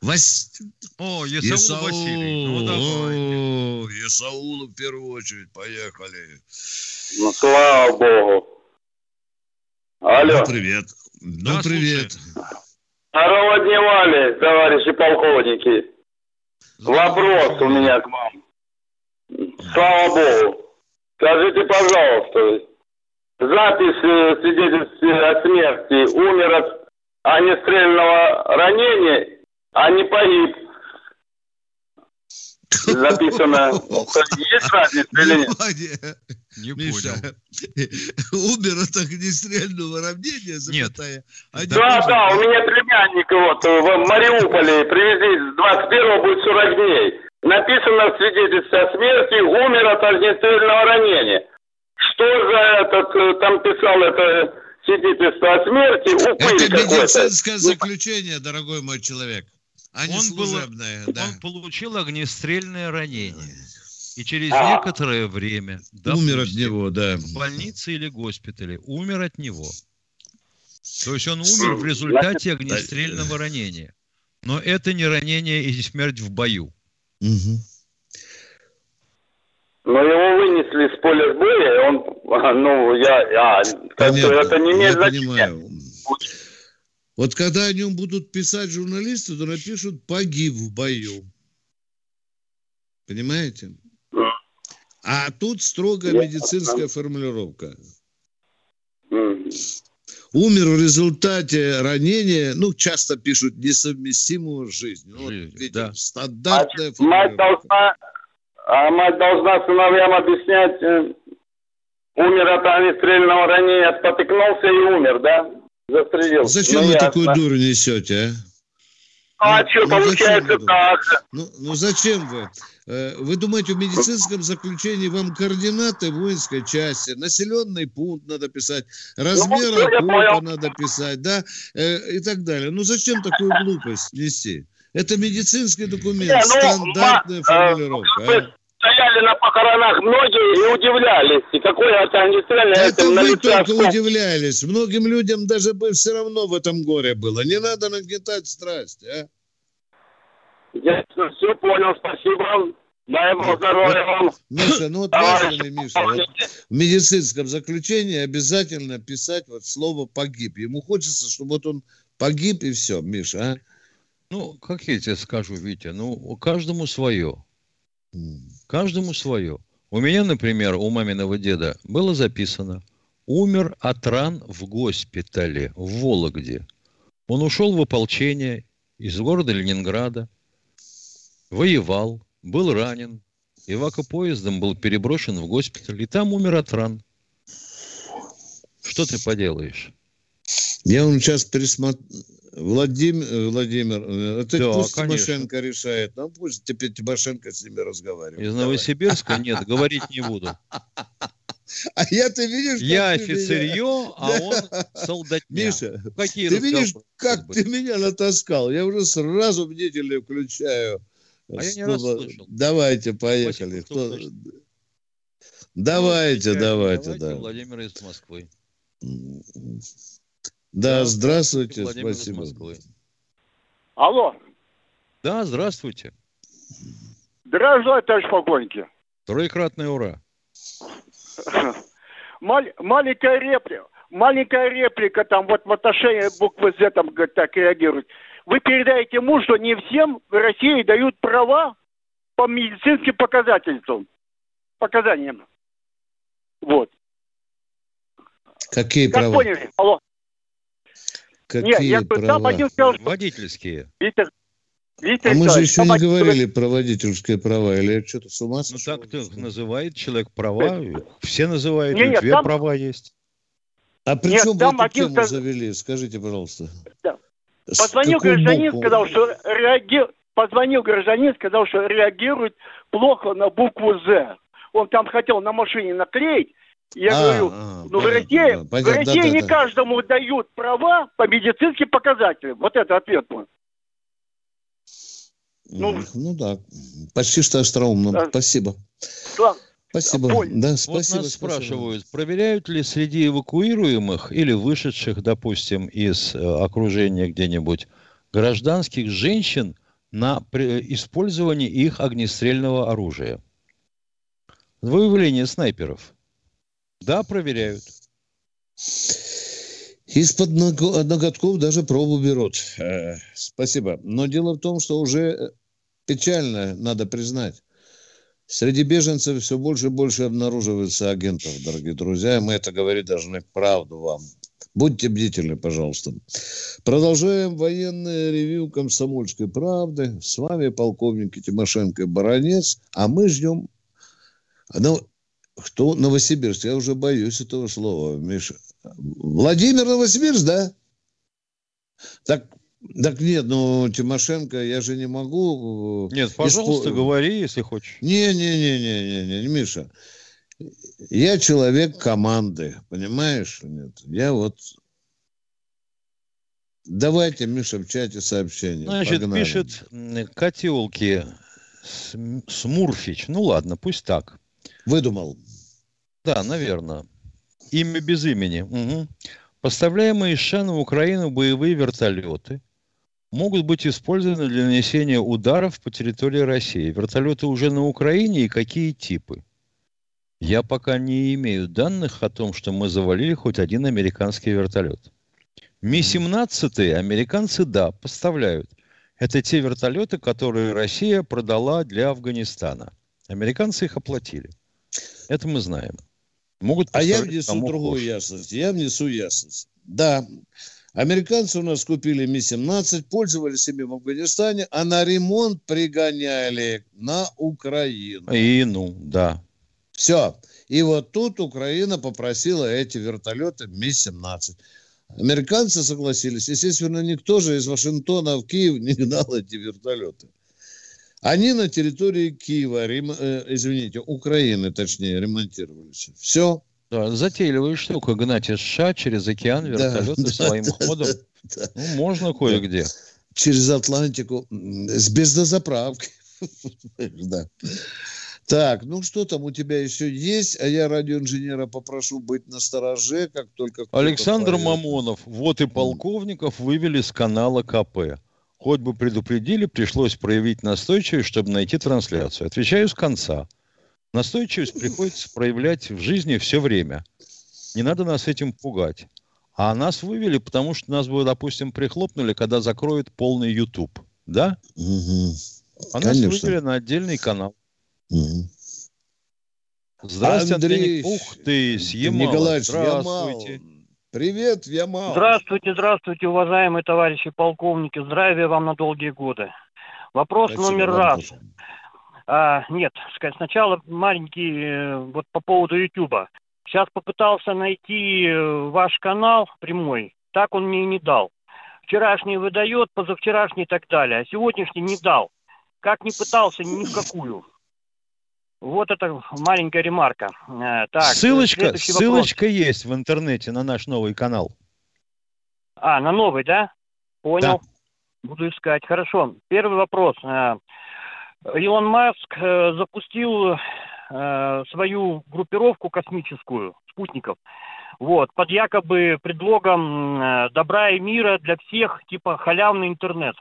Вась... О, Есаул, Есаул Василий. Ну, О, Есаулу в первую очередь. Поехали. Ну, слава богу. Алло. Ну, привет. Ну, да, привет. Здорово дневали, товарищи полковники. Вопрос у меня к вам. Слава Богу. Скажите, пожалуйста, запись э, свидетельства о смерти умер от огнестрельного ранения, а не погиб. Записано. Есть разница или нет? Не Миша, понял. Умер от огнестрельного равнения, запятая. Нет. да, да, у меня племянник вот в Мариуполе привезли, с 21 будет 40 дней. Написано в свидетельстве о смерти, умер от огнестрельного ранения. Что за этот, э, там писал это свидетельство о смерти, упырь Это медицинское заключение, дорогой мой человек, а не он служебное. Был, да. Он получил огнестрельное ранение. И через а. некоторое время... Допустим, умер от него, да. В больнице или госпитале. Умер от него. То есть он умер в результате огнестрельного ранения. Но это не ранение и смерть в бою. Угу. Но его вынесли с поля боя, и он, ну, я, а, Понятно, это не имеет значения. Вот когда о нем будут писать журналисты, то напишут «погиб в бою». Понимаете? А тут строгая медицинская формулировка. Умер в результате ранения, ну, часто пишут, несовместимого с жизнью. Вот, видите, да. стандартная а мать должна, а мать должна сыновьям объяснять, э, умер от огнестрельного ранения, спотыкнулся и умер, да? Застрелился. Зачем ну, вы ясно. такую дурь несете, а? А ну, что, ну, получается так же. Ну, ну зачем вы? Э, вы думаете, в медицинском заключении вам координаты воинской части, населенный пункт надо писать, размер ну, окопа надо писать, да, э, и так далее. Ну зачем такую глупость нести? Это медицинский документ, Не, ну, стандартная ма, формулировка. Э, а? Стояли на похоронах многие и удивлялись, и какое это огнестрельное... Это вы только удивлялись. Многим людям даже бы все равно в этом горе было. Не надо нагнетать страсть, а? Я все понял, спасибо. Дай Бог здоровья вам. Миша, ну вот важно Миша, вот в медицинском заключении обязательно писать вот слово «погиб». Ему хочется, чтобы вот он погиб и все, Миша, а? Ну, как я тебе скажу, Витя, ну, каждому свое. Каждому свое. У меня, например, у маминого деда было записано «Умер от ран в госпитале в Вологде». Он ушел в ополчение из города Ленинграда, воевал, был ранен, эвакопоездом был переброшен в госпиталь, и там умер от ран. Что ты поделаешь? Я вам сейчас пересмотрю. Владимир, э, Владимир, э, это да, пусть конечно. Тимошенко решает. Ну, пусть теперь Тимошенко с ними разговаривает. Из Новосибирска? Нет, говорить не буду. А я, ты видишь, Я офицерье, а он солдатня. Миша, Какие ты видишь, как ты меня натаскал? Я уже сразу бдительно включаю. А я не расслышал. Давайте, поехали. Кто... Давайте, давайте, да. Владимир из Москвы. Да, здравствуйте, Владимир спасибо. Из Москвы. Алло. Да, здравствуйте. Здравствуйте, товарищ полковники. Троекратное ура. Маль, маленькая реплика. Маленькая реплика там вот в отношении буквы Z там говорит, так реагирует. Вы передаете ему, что не всем в России дают права по медицинским показательствам, показаниям. Вот. Какие как права? поняли? Алло. Какие Нет, я, права? Там один сказал, что... Водительские. Виктор, Виктор а мы же еще не говорили про водительские права, или я что-то с ума сошел? Ну так называет человек права, все называют, нет, нет, две там... права есть. А при нет, чем вы эту один... тему завели, скажите, пожалуйста. Да. Позвонил гражданин, боку? сказал, что реаги... позвонил гражданин, сказал, что реагирует плохо на букву «З». Он там хотел на машине наклеить, я а, говорю, а, ну в России, да, в России да, не да. каждому дают права по медицинским показателям. Вот это ответ мой. Ну, ну да, почти что остроумно. Да. Спасибо. Да. Спасибо. Понял. Да, спасибо. Вот нас спасибо. спрашивают, проверяют ли среди эвакуируемых или вышедших, допустим, из э, окружения где-нибудь гражданских женщин на использование их огнестрельного оружия? Выявление снайперов. Да, проверяют. Из-под ноготков даже пробу берут. Э, спасибо. Но дело в том, что уже печально, надо признать. Среди беженцев все больше и больше обнаруживается агентов, дорогие друзья. Мы это говорить должны правду вам. Будьте бдительны, пожалуйста. Продолжаем военное ревью комсомольской правды. С вами полковник Тимошенко и Баранец. А мы ждем... Ну, кто Новосибирск? Я уже боюсь этого слова, Миша. Владимир Новосибирск, да? Так, так нет, ну Тимошенко, я же не могу. Э, нет, пожалуйста, исп... говори, если хочешь. Не, не, не, не, не, не, не, Миша. Я человек команды, понимаешь? Нет, я вот. Давайте, Миша, в чате сообщение. Значит, Погнали. пишет котелки Смурфич. Ну ладно, пусть так. Выдумал. Да, наверное. Имя без имени. Угу. Поставляемые из США на Украину боевые вертолеты могут быть использованы для нанесения ударов по территории России. Вертолеты уже на Украине и какие типы? Я пока не имею данных о том, что мы завалили хоть один американский вертолет. Ми-17 американцы, да, поставляют. Это те вертолеты, которые Россия продала для Афганистана. Американцы их оплатили. Это мы знаем. Могут а я внесу другую позже. ясность. Я внесу ясность. Да, американцы у нас купили Ми-17, пользовались ими в Афганистане, а на ремонт пригоняли на Украину. И ну, да. Все. И вот тут Украина попросила эти вертолеты Ми-17. Американцы согласились. Естественно, никто же из Вашингтона в Киев не гнал эти вертолеты. Они на территории Киева, рем, э, извините, Украины, точнее, ремонтировались. Все. Да, затейливая штука гнать из США через океан вертолеты да, своим да, ходом. Да, ну, можно кое-где. Через Атлантику с бездозаправкой. да. Так, ну что там у тебя еще есть? А я радиоинженера попрошу быть на стороже, как только... Александр Мамонов, вот и полковников вывели с канала КП. Хоть бы предупредили, пришлось проявить настойчивость, чтобы найти трансляцию. Отвечаю с конца. Настойчивость приходится проявлять в жизни все время. Не надо нас этим пугать. А нас вывели, потому что нас бы, допустим, прихлопнули, когда закроют полный YouTube. Да? Угу. А Конечно. нас вывели на отдельный канал. Угу. Здравствуйте, Андрей. Андрей. Ух ты, с Ямала. Николаевич, Здравствуйте. Ямал. Привет, Ямал. Здравствуйте, здравствуйте, уважаемые товарищи полковники. Здравия вам на долгие годы. Вопрос Спасибо номер раз. А, нет, сначала маленький, э, вот по поводу Ютуба. Сейчас попытался найти э, ваш канал прямой, так он мне и не дал. Вчерашний выдает, позавчерашний и так далее, а сегодняшний не дал. Как не пытался, ни в какую. Вот это маленькая ремарка. Э, так, ссылочка ссылочка есть в интернете на наш новый канал. А, на новый, да? Понял. Да. Буду искать. Хорошо. Первый вопрос. Э, Илон Маск э, запустил свою группировку космическую спутников. Вот, под якобы предлогом добра и мира для всех, типа халявный интернет.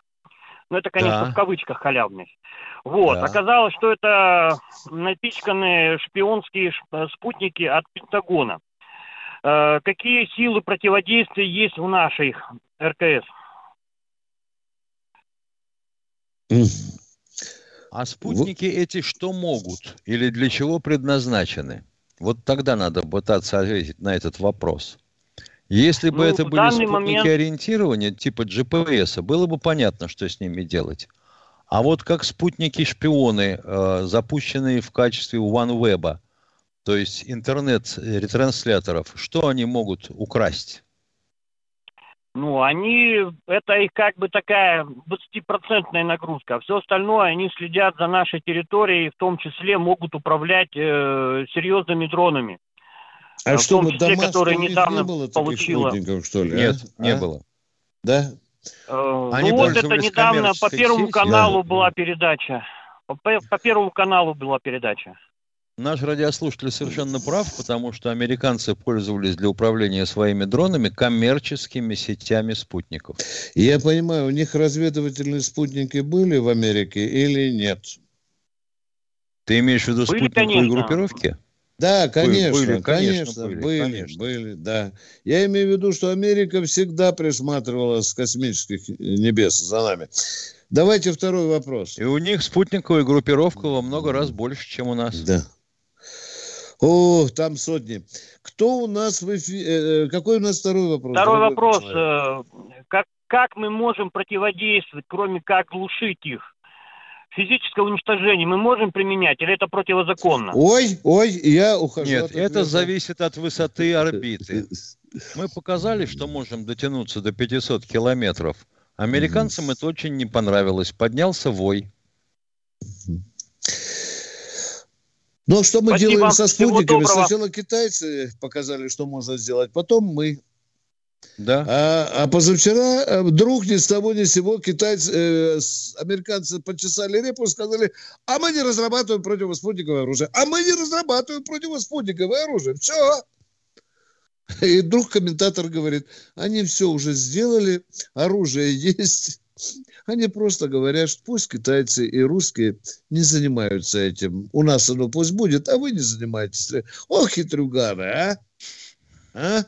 Ну, это, конечно, да. в кавычках халявный. Вот, да. оказалось, что это напичканные шпионские спутники от Пентагона. Э, какие силы противодействия есть в нашей РКС? А спутники вот. эти что могут или для чего предназначены? Вот тогда надо пытаться ответить на этот вопрос. Если бы ну, это были спутники момент... ориентирования типа GPS, было бы понятно, что с ними делать. А вот как спутники-шпионы, э, запущенные в качестве OneWeb, то есть интернет-ретрансляторов, что они могут украсть? Ну, они, это их как бы такая 20% нагрузка. Все остальное, они следят за нашей территорией, в том числе могут управлять э, серьезными дронами. А в что, числе, которые недавно не было получила. что ли? Нет, а? не а? было. Да? Э, Они ну вот это недавно по Первому сетью. каналу да. была передача. По, по Первому каналу была передача. Наш радиослушатель совершенно прав, потому что американцы пользовались для управления своими дронами коммерческими сетями спутников. Я понимаю, у них разведывательные спутники были в Америке или нет? Ты имеешь в виду были, спутниковые конечно. группировки? Да, конечно, были, конечно, были, были, конечно. были, да. Я имею в виду, что Америка всегда присматривала с космических небес за нами. Давайте второй вопрос. И у них спутниковая группировка во много раз больше, чем у нас. Да. О, там сотни. Кто у нас в эфире? Э, какой у нас второй вопрос? Второй вопрос. Человек? Э, как, как мы можем противодействовать, кроме как глушить их? Физическое уничтожение мы можем применять или это противозаконно? Ой, ой, я ухожу. Нет, это зависит от высоты орбиты. Мы показали, что можем дотянуться до 500 километров. Американцам это очень не понравилось. Поднялся вой. Ну, что мы Спасибо. делаем со спутниками? Сначала китайцы показали, что можно сделать, потом мы. Да. А, а позавчера э, вдруг ни с того ни с сего китайцы, э, американцы почесали репу и сказали, а мы не разрабатываем противоспутниковое оружие. А мы не разрабатываем противоспутниковое оружие. Все. И вдруг комментатор говорит, они все уже сделали, оружие есть. Они просто говорят, что пусть китайцы и русские не занимаются этим. У нас оно пусть будет, а вы не занимаетесь. Ох, хитрюганы, а? А?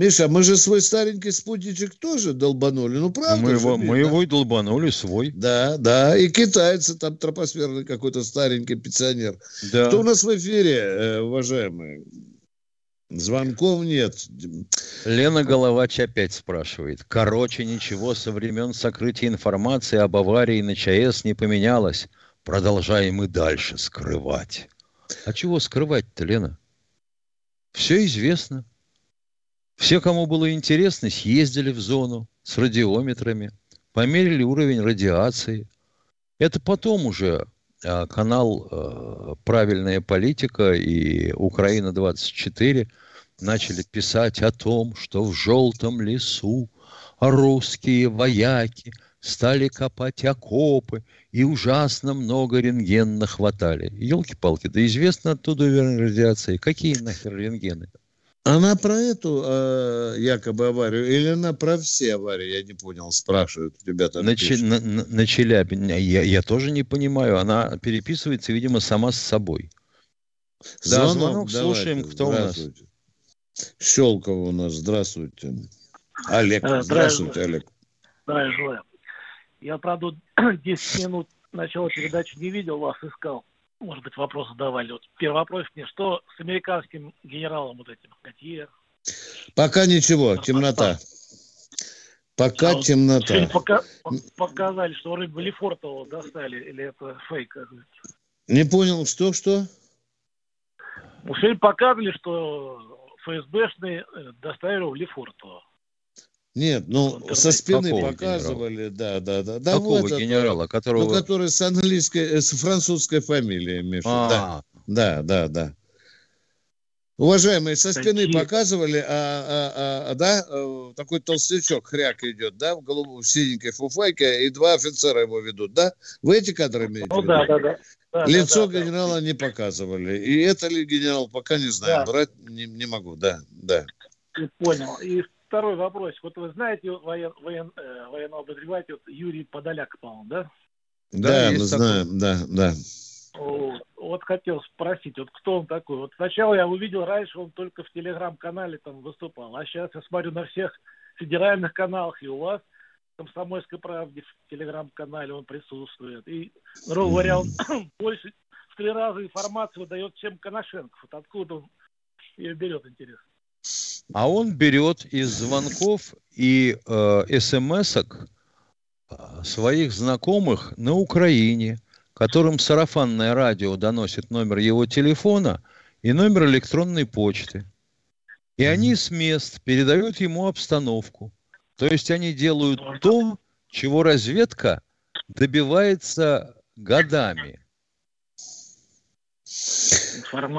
Миша, мы же свой старенький спутничек тоже долбанули, ну правда? Мы, его, мы его и долбанули свой. Да, да, и китайцы, там тропосферный какой-то старенький пенсионер. Да. Кто у нас в эфире, э, уважаемые? Звонков нет. Лена Головач опять спрашивает. Короче, ничего со времен сокрытия информации об аварии на ЧАЭС не поменялось. Продолжаем и дальше скрывать. А чего скрывать-то, Лена? Все известно. Все, кому было интересно, съездили в зону с радиометрами, померили уровень радиации. Это потом уже а, канал а, «Правильная политика» и «Украина-24» начали писать о том, что в желтом лесу русские вояки стали копать окопы и ужасно много рентген нахватали. Елки-палки, да известно оттуда уровень радиации. Какие нахер рентгены? Она про эту э, якобы аварию или она про все аварии? Я не понял, спрашивают ребята. На, Ч, на, на Челябине. Я, я тоже не понимаю. Она переписывается, видимо, сама с собой. Да, звонок, слушаем, кто у нас. Щелкова у нас, здравствуйте. Олег, э, здравствуйте, Олег. Здравия желаю. Я, правда, 10 минут начала передачи не видел, вас искал может быть, вопросы задавали. Вот первый вопрос мне, что с американским генералом вот этим, Готье? Пока ничего, темнота. Пока а темнота. Пока, показали, что вроде бы Лефортово достали, или это фейк? Не понял, что, что? Уж им показывали, что ФСБшные э, доставили в Лефортово. Нет, ну со спины Какого показывали, генерала? да, да, да. да Какого вот генерала, которого? Ну, который с английской, э, с французской фамилией, Миша. А. Да, да, да, да. Уважаемые, со спины Какие? показывали, а, а, а, а, да, э, такой толстячок хряк идет, да, в голубом синенькой фуфайке, и два офицера его ведут, да? Вы эти кадры имеете? Ну, да, да, да. Да, Лицо да, да, генерала да. не показывали. И это ли генерал, пока не знаю. Да. Брать не, не могу, да, да. Понял. И второй вопрос. Вот вы знаете воен, воен, э, военного обозревателя вот Юрий Подоляк, по-моему, да? Да, да мы знаем, да, да. Вот, вот хотел спросить, вот кто он такой? Вот сначала я увидел раньше, он только в телеграм-канале там выступал, а сейчас я смотрю на всех федеральных каналах и у вас в Комсомольской правде в телеграм-канале он присутствует. И, грубо говоря, он больше в три раза информацию дает, чем Коношенков. Вот откуда он ее берет, интересно? А он берет из звонков и э, смс-ок э, своих знакомых на Украине, которым сарафанное радио доносит номер его телефона и номер электронной почты. И они с мест передают ему обстановку. То есть они делают то, чего разведка добивается годами.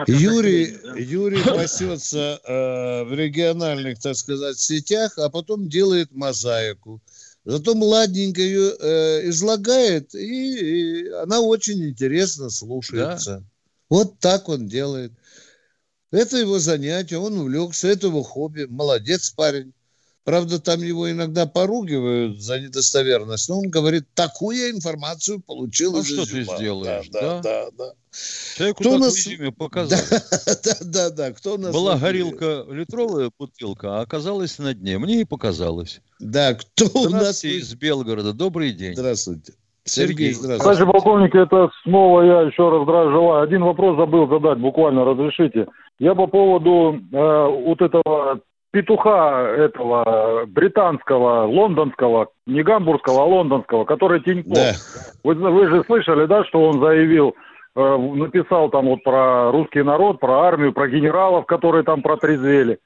Юрий, Юрий пасется э, в региональных, так сказать, сетях, а потом делает мозаику. Зато ладненько ее э, излагает, и, и она очень интересно слушается. Да. Вот так он делает. Это его занятие, он увлекся, это его хобби. Молодец парень. Правда, там его иногда поругивают за недостоверность, но он говорит, такую информацию получил ну, что ты сделаешь, да? Да, да, да. Человеку кто нас... резюме показал. Да, да, да, да. Кто у нас Была горилка литровая бутылка, а оказалась на дне. Мне и показалось. Да, кто у нас... из Белгорода. Добрый день. Здравствуйте. Сергей, здравствуйте. Кстати, полковник, это снова я еще раз желаю. Один вопрос забыл задать, буквально разрешите. Я по поводу э, вот этого петуха этого британского, лондонского, не гамбургского, а лондонского, который Тинькофф. Да. Вы, вы же слышали, да, что он заявил, э, написал там вот про русский народ, про армию, про генералов, которые там протрезвели.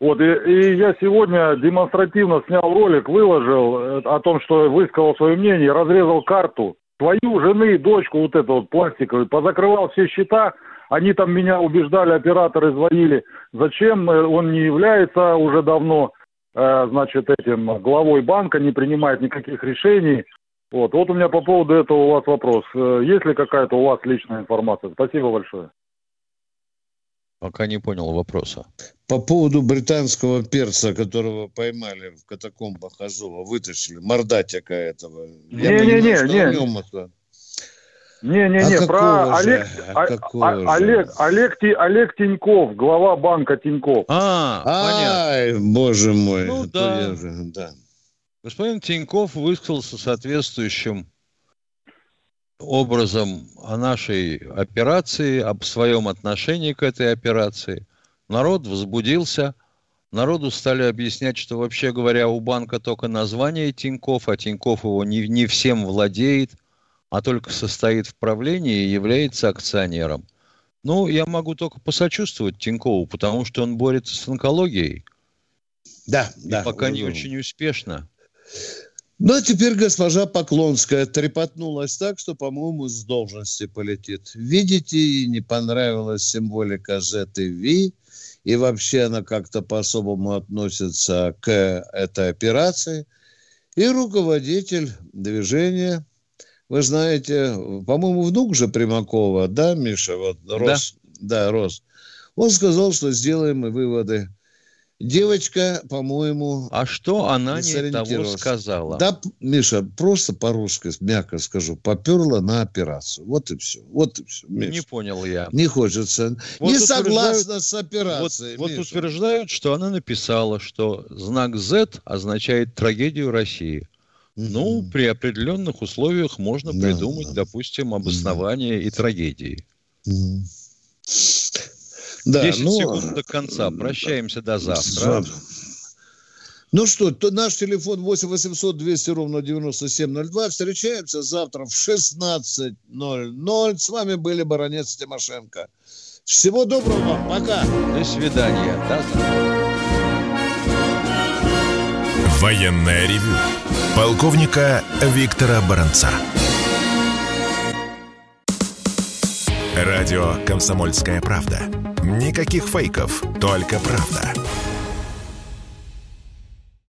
Вот, и, и я сегодня демонстративно снял ролик, выложил э, о том, что высказал свое мнение, разрезал карту. Твою жены, дочку вот эту вот пластиковую, позакрывал все счета, они там меня убеждали, операторы звонили, зачем э, он не является уже давно, э, значит, этим главой банка, не принимает никаких решений. Вот, вот у меня по поводу этого у вас вопрос. Э, есть ли какая-то у вас личная информация? Спасибо большое. Пока не понял вопроса. По поводу британского перца, которого поймали в катакомбах Азова, вытащили, мордатика этого. Не-не-не, не-не-не, а про Олег, а, а, Олег, Олег, Олег Тиньков, глава банка Тиньков. А, понятно. Ай, боже мой. Ну да. Же, да. Господин Тиньков высказался соответствующим образом о нашей операции, об своем отношении к этой операции. Народ возбудился, народу стали объяснять, что вообще говоря, у банка только название Тиньков, а Тиньков его не, не всем владеет – а только состоит в правлении и является акционером. Ну, я могу только посочувствовать Тинькову, потому что он борется с онкологией. Да, и да. пока не очень успешно. Ну, а теперь госпожа Поклонская трепотнулась так, что, по-моему, с должности полетит. Видите, не понравилась символика ЗТВ, и вообще она как-то по-особому относится к этой операции. И руководитель движения вы знаете, по-моему, внук же Примакова, да, Миша, вот рос, да, да рос. Он сказал, что сделаем мы выводы. Девочка, по-моему... А что она не того сказала? Да, Миша, просто по-русски, мягко скажу, поперла на операцию. Вот и все. Вот и все. Миша. Не понял я. Не хочется. Вот не согласна с операцией. Вот, вот утверждают, что она написала, что знак Z означает трагедию России. Ну, при определенных условиях можно да, придумать, да. допустим, обоснование да. и трагедии. Да, 10 ну, секунд до конца. Прощаемся до завтра. Ну что, то наш телефон 8 800 200 ровно 9702. Встречаемся завтра в 16.00. С вами были Баронец Тимошенко. Всего доброго вам. Пока. До свидания. До завтра. Военное ревю полковника Виктора Баранца. Радио «Комсомольская правда». Никаких фейков, только правда.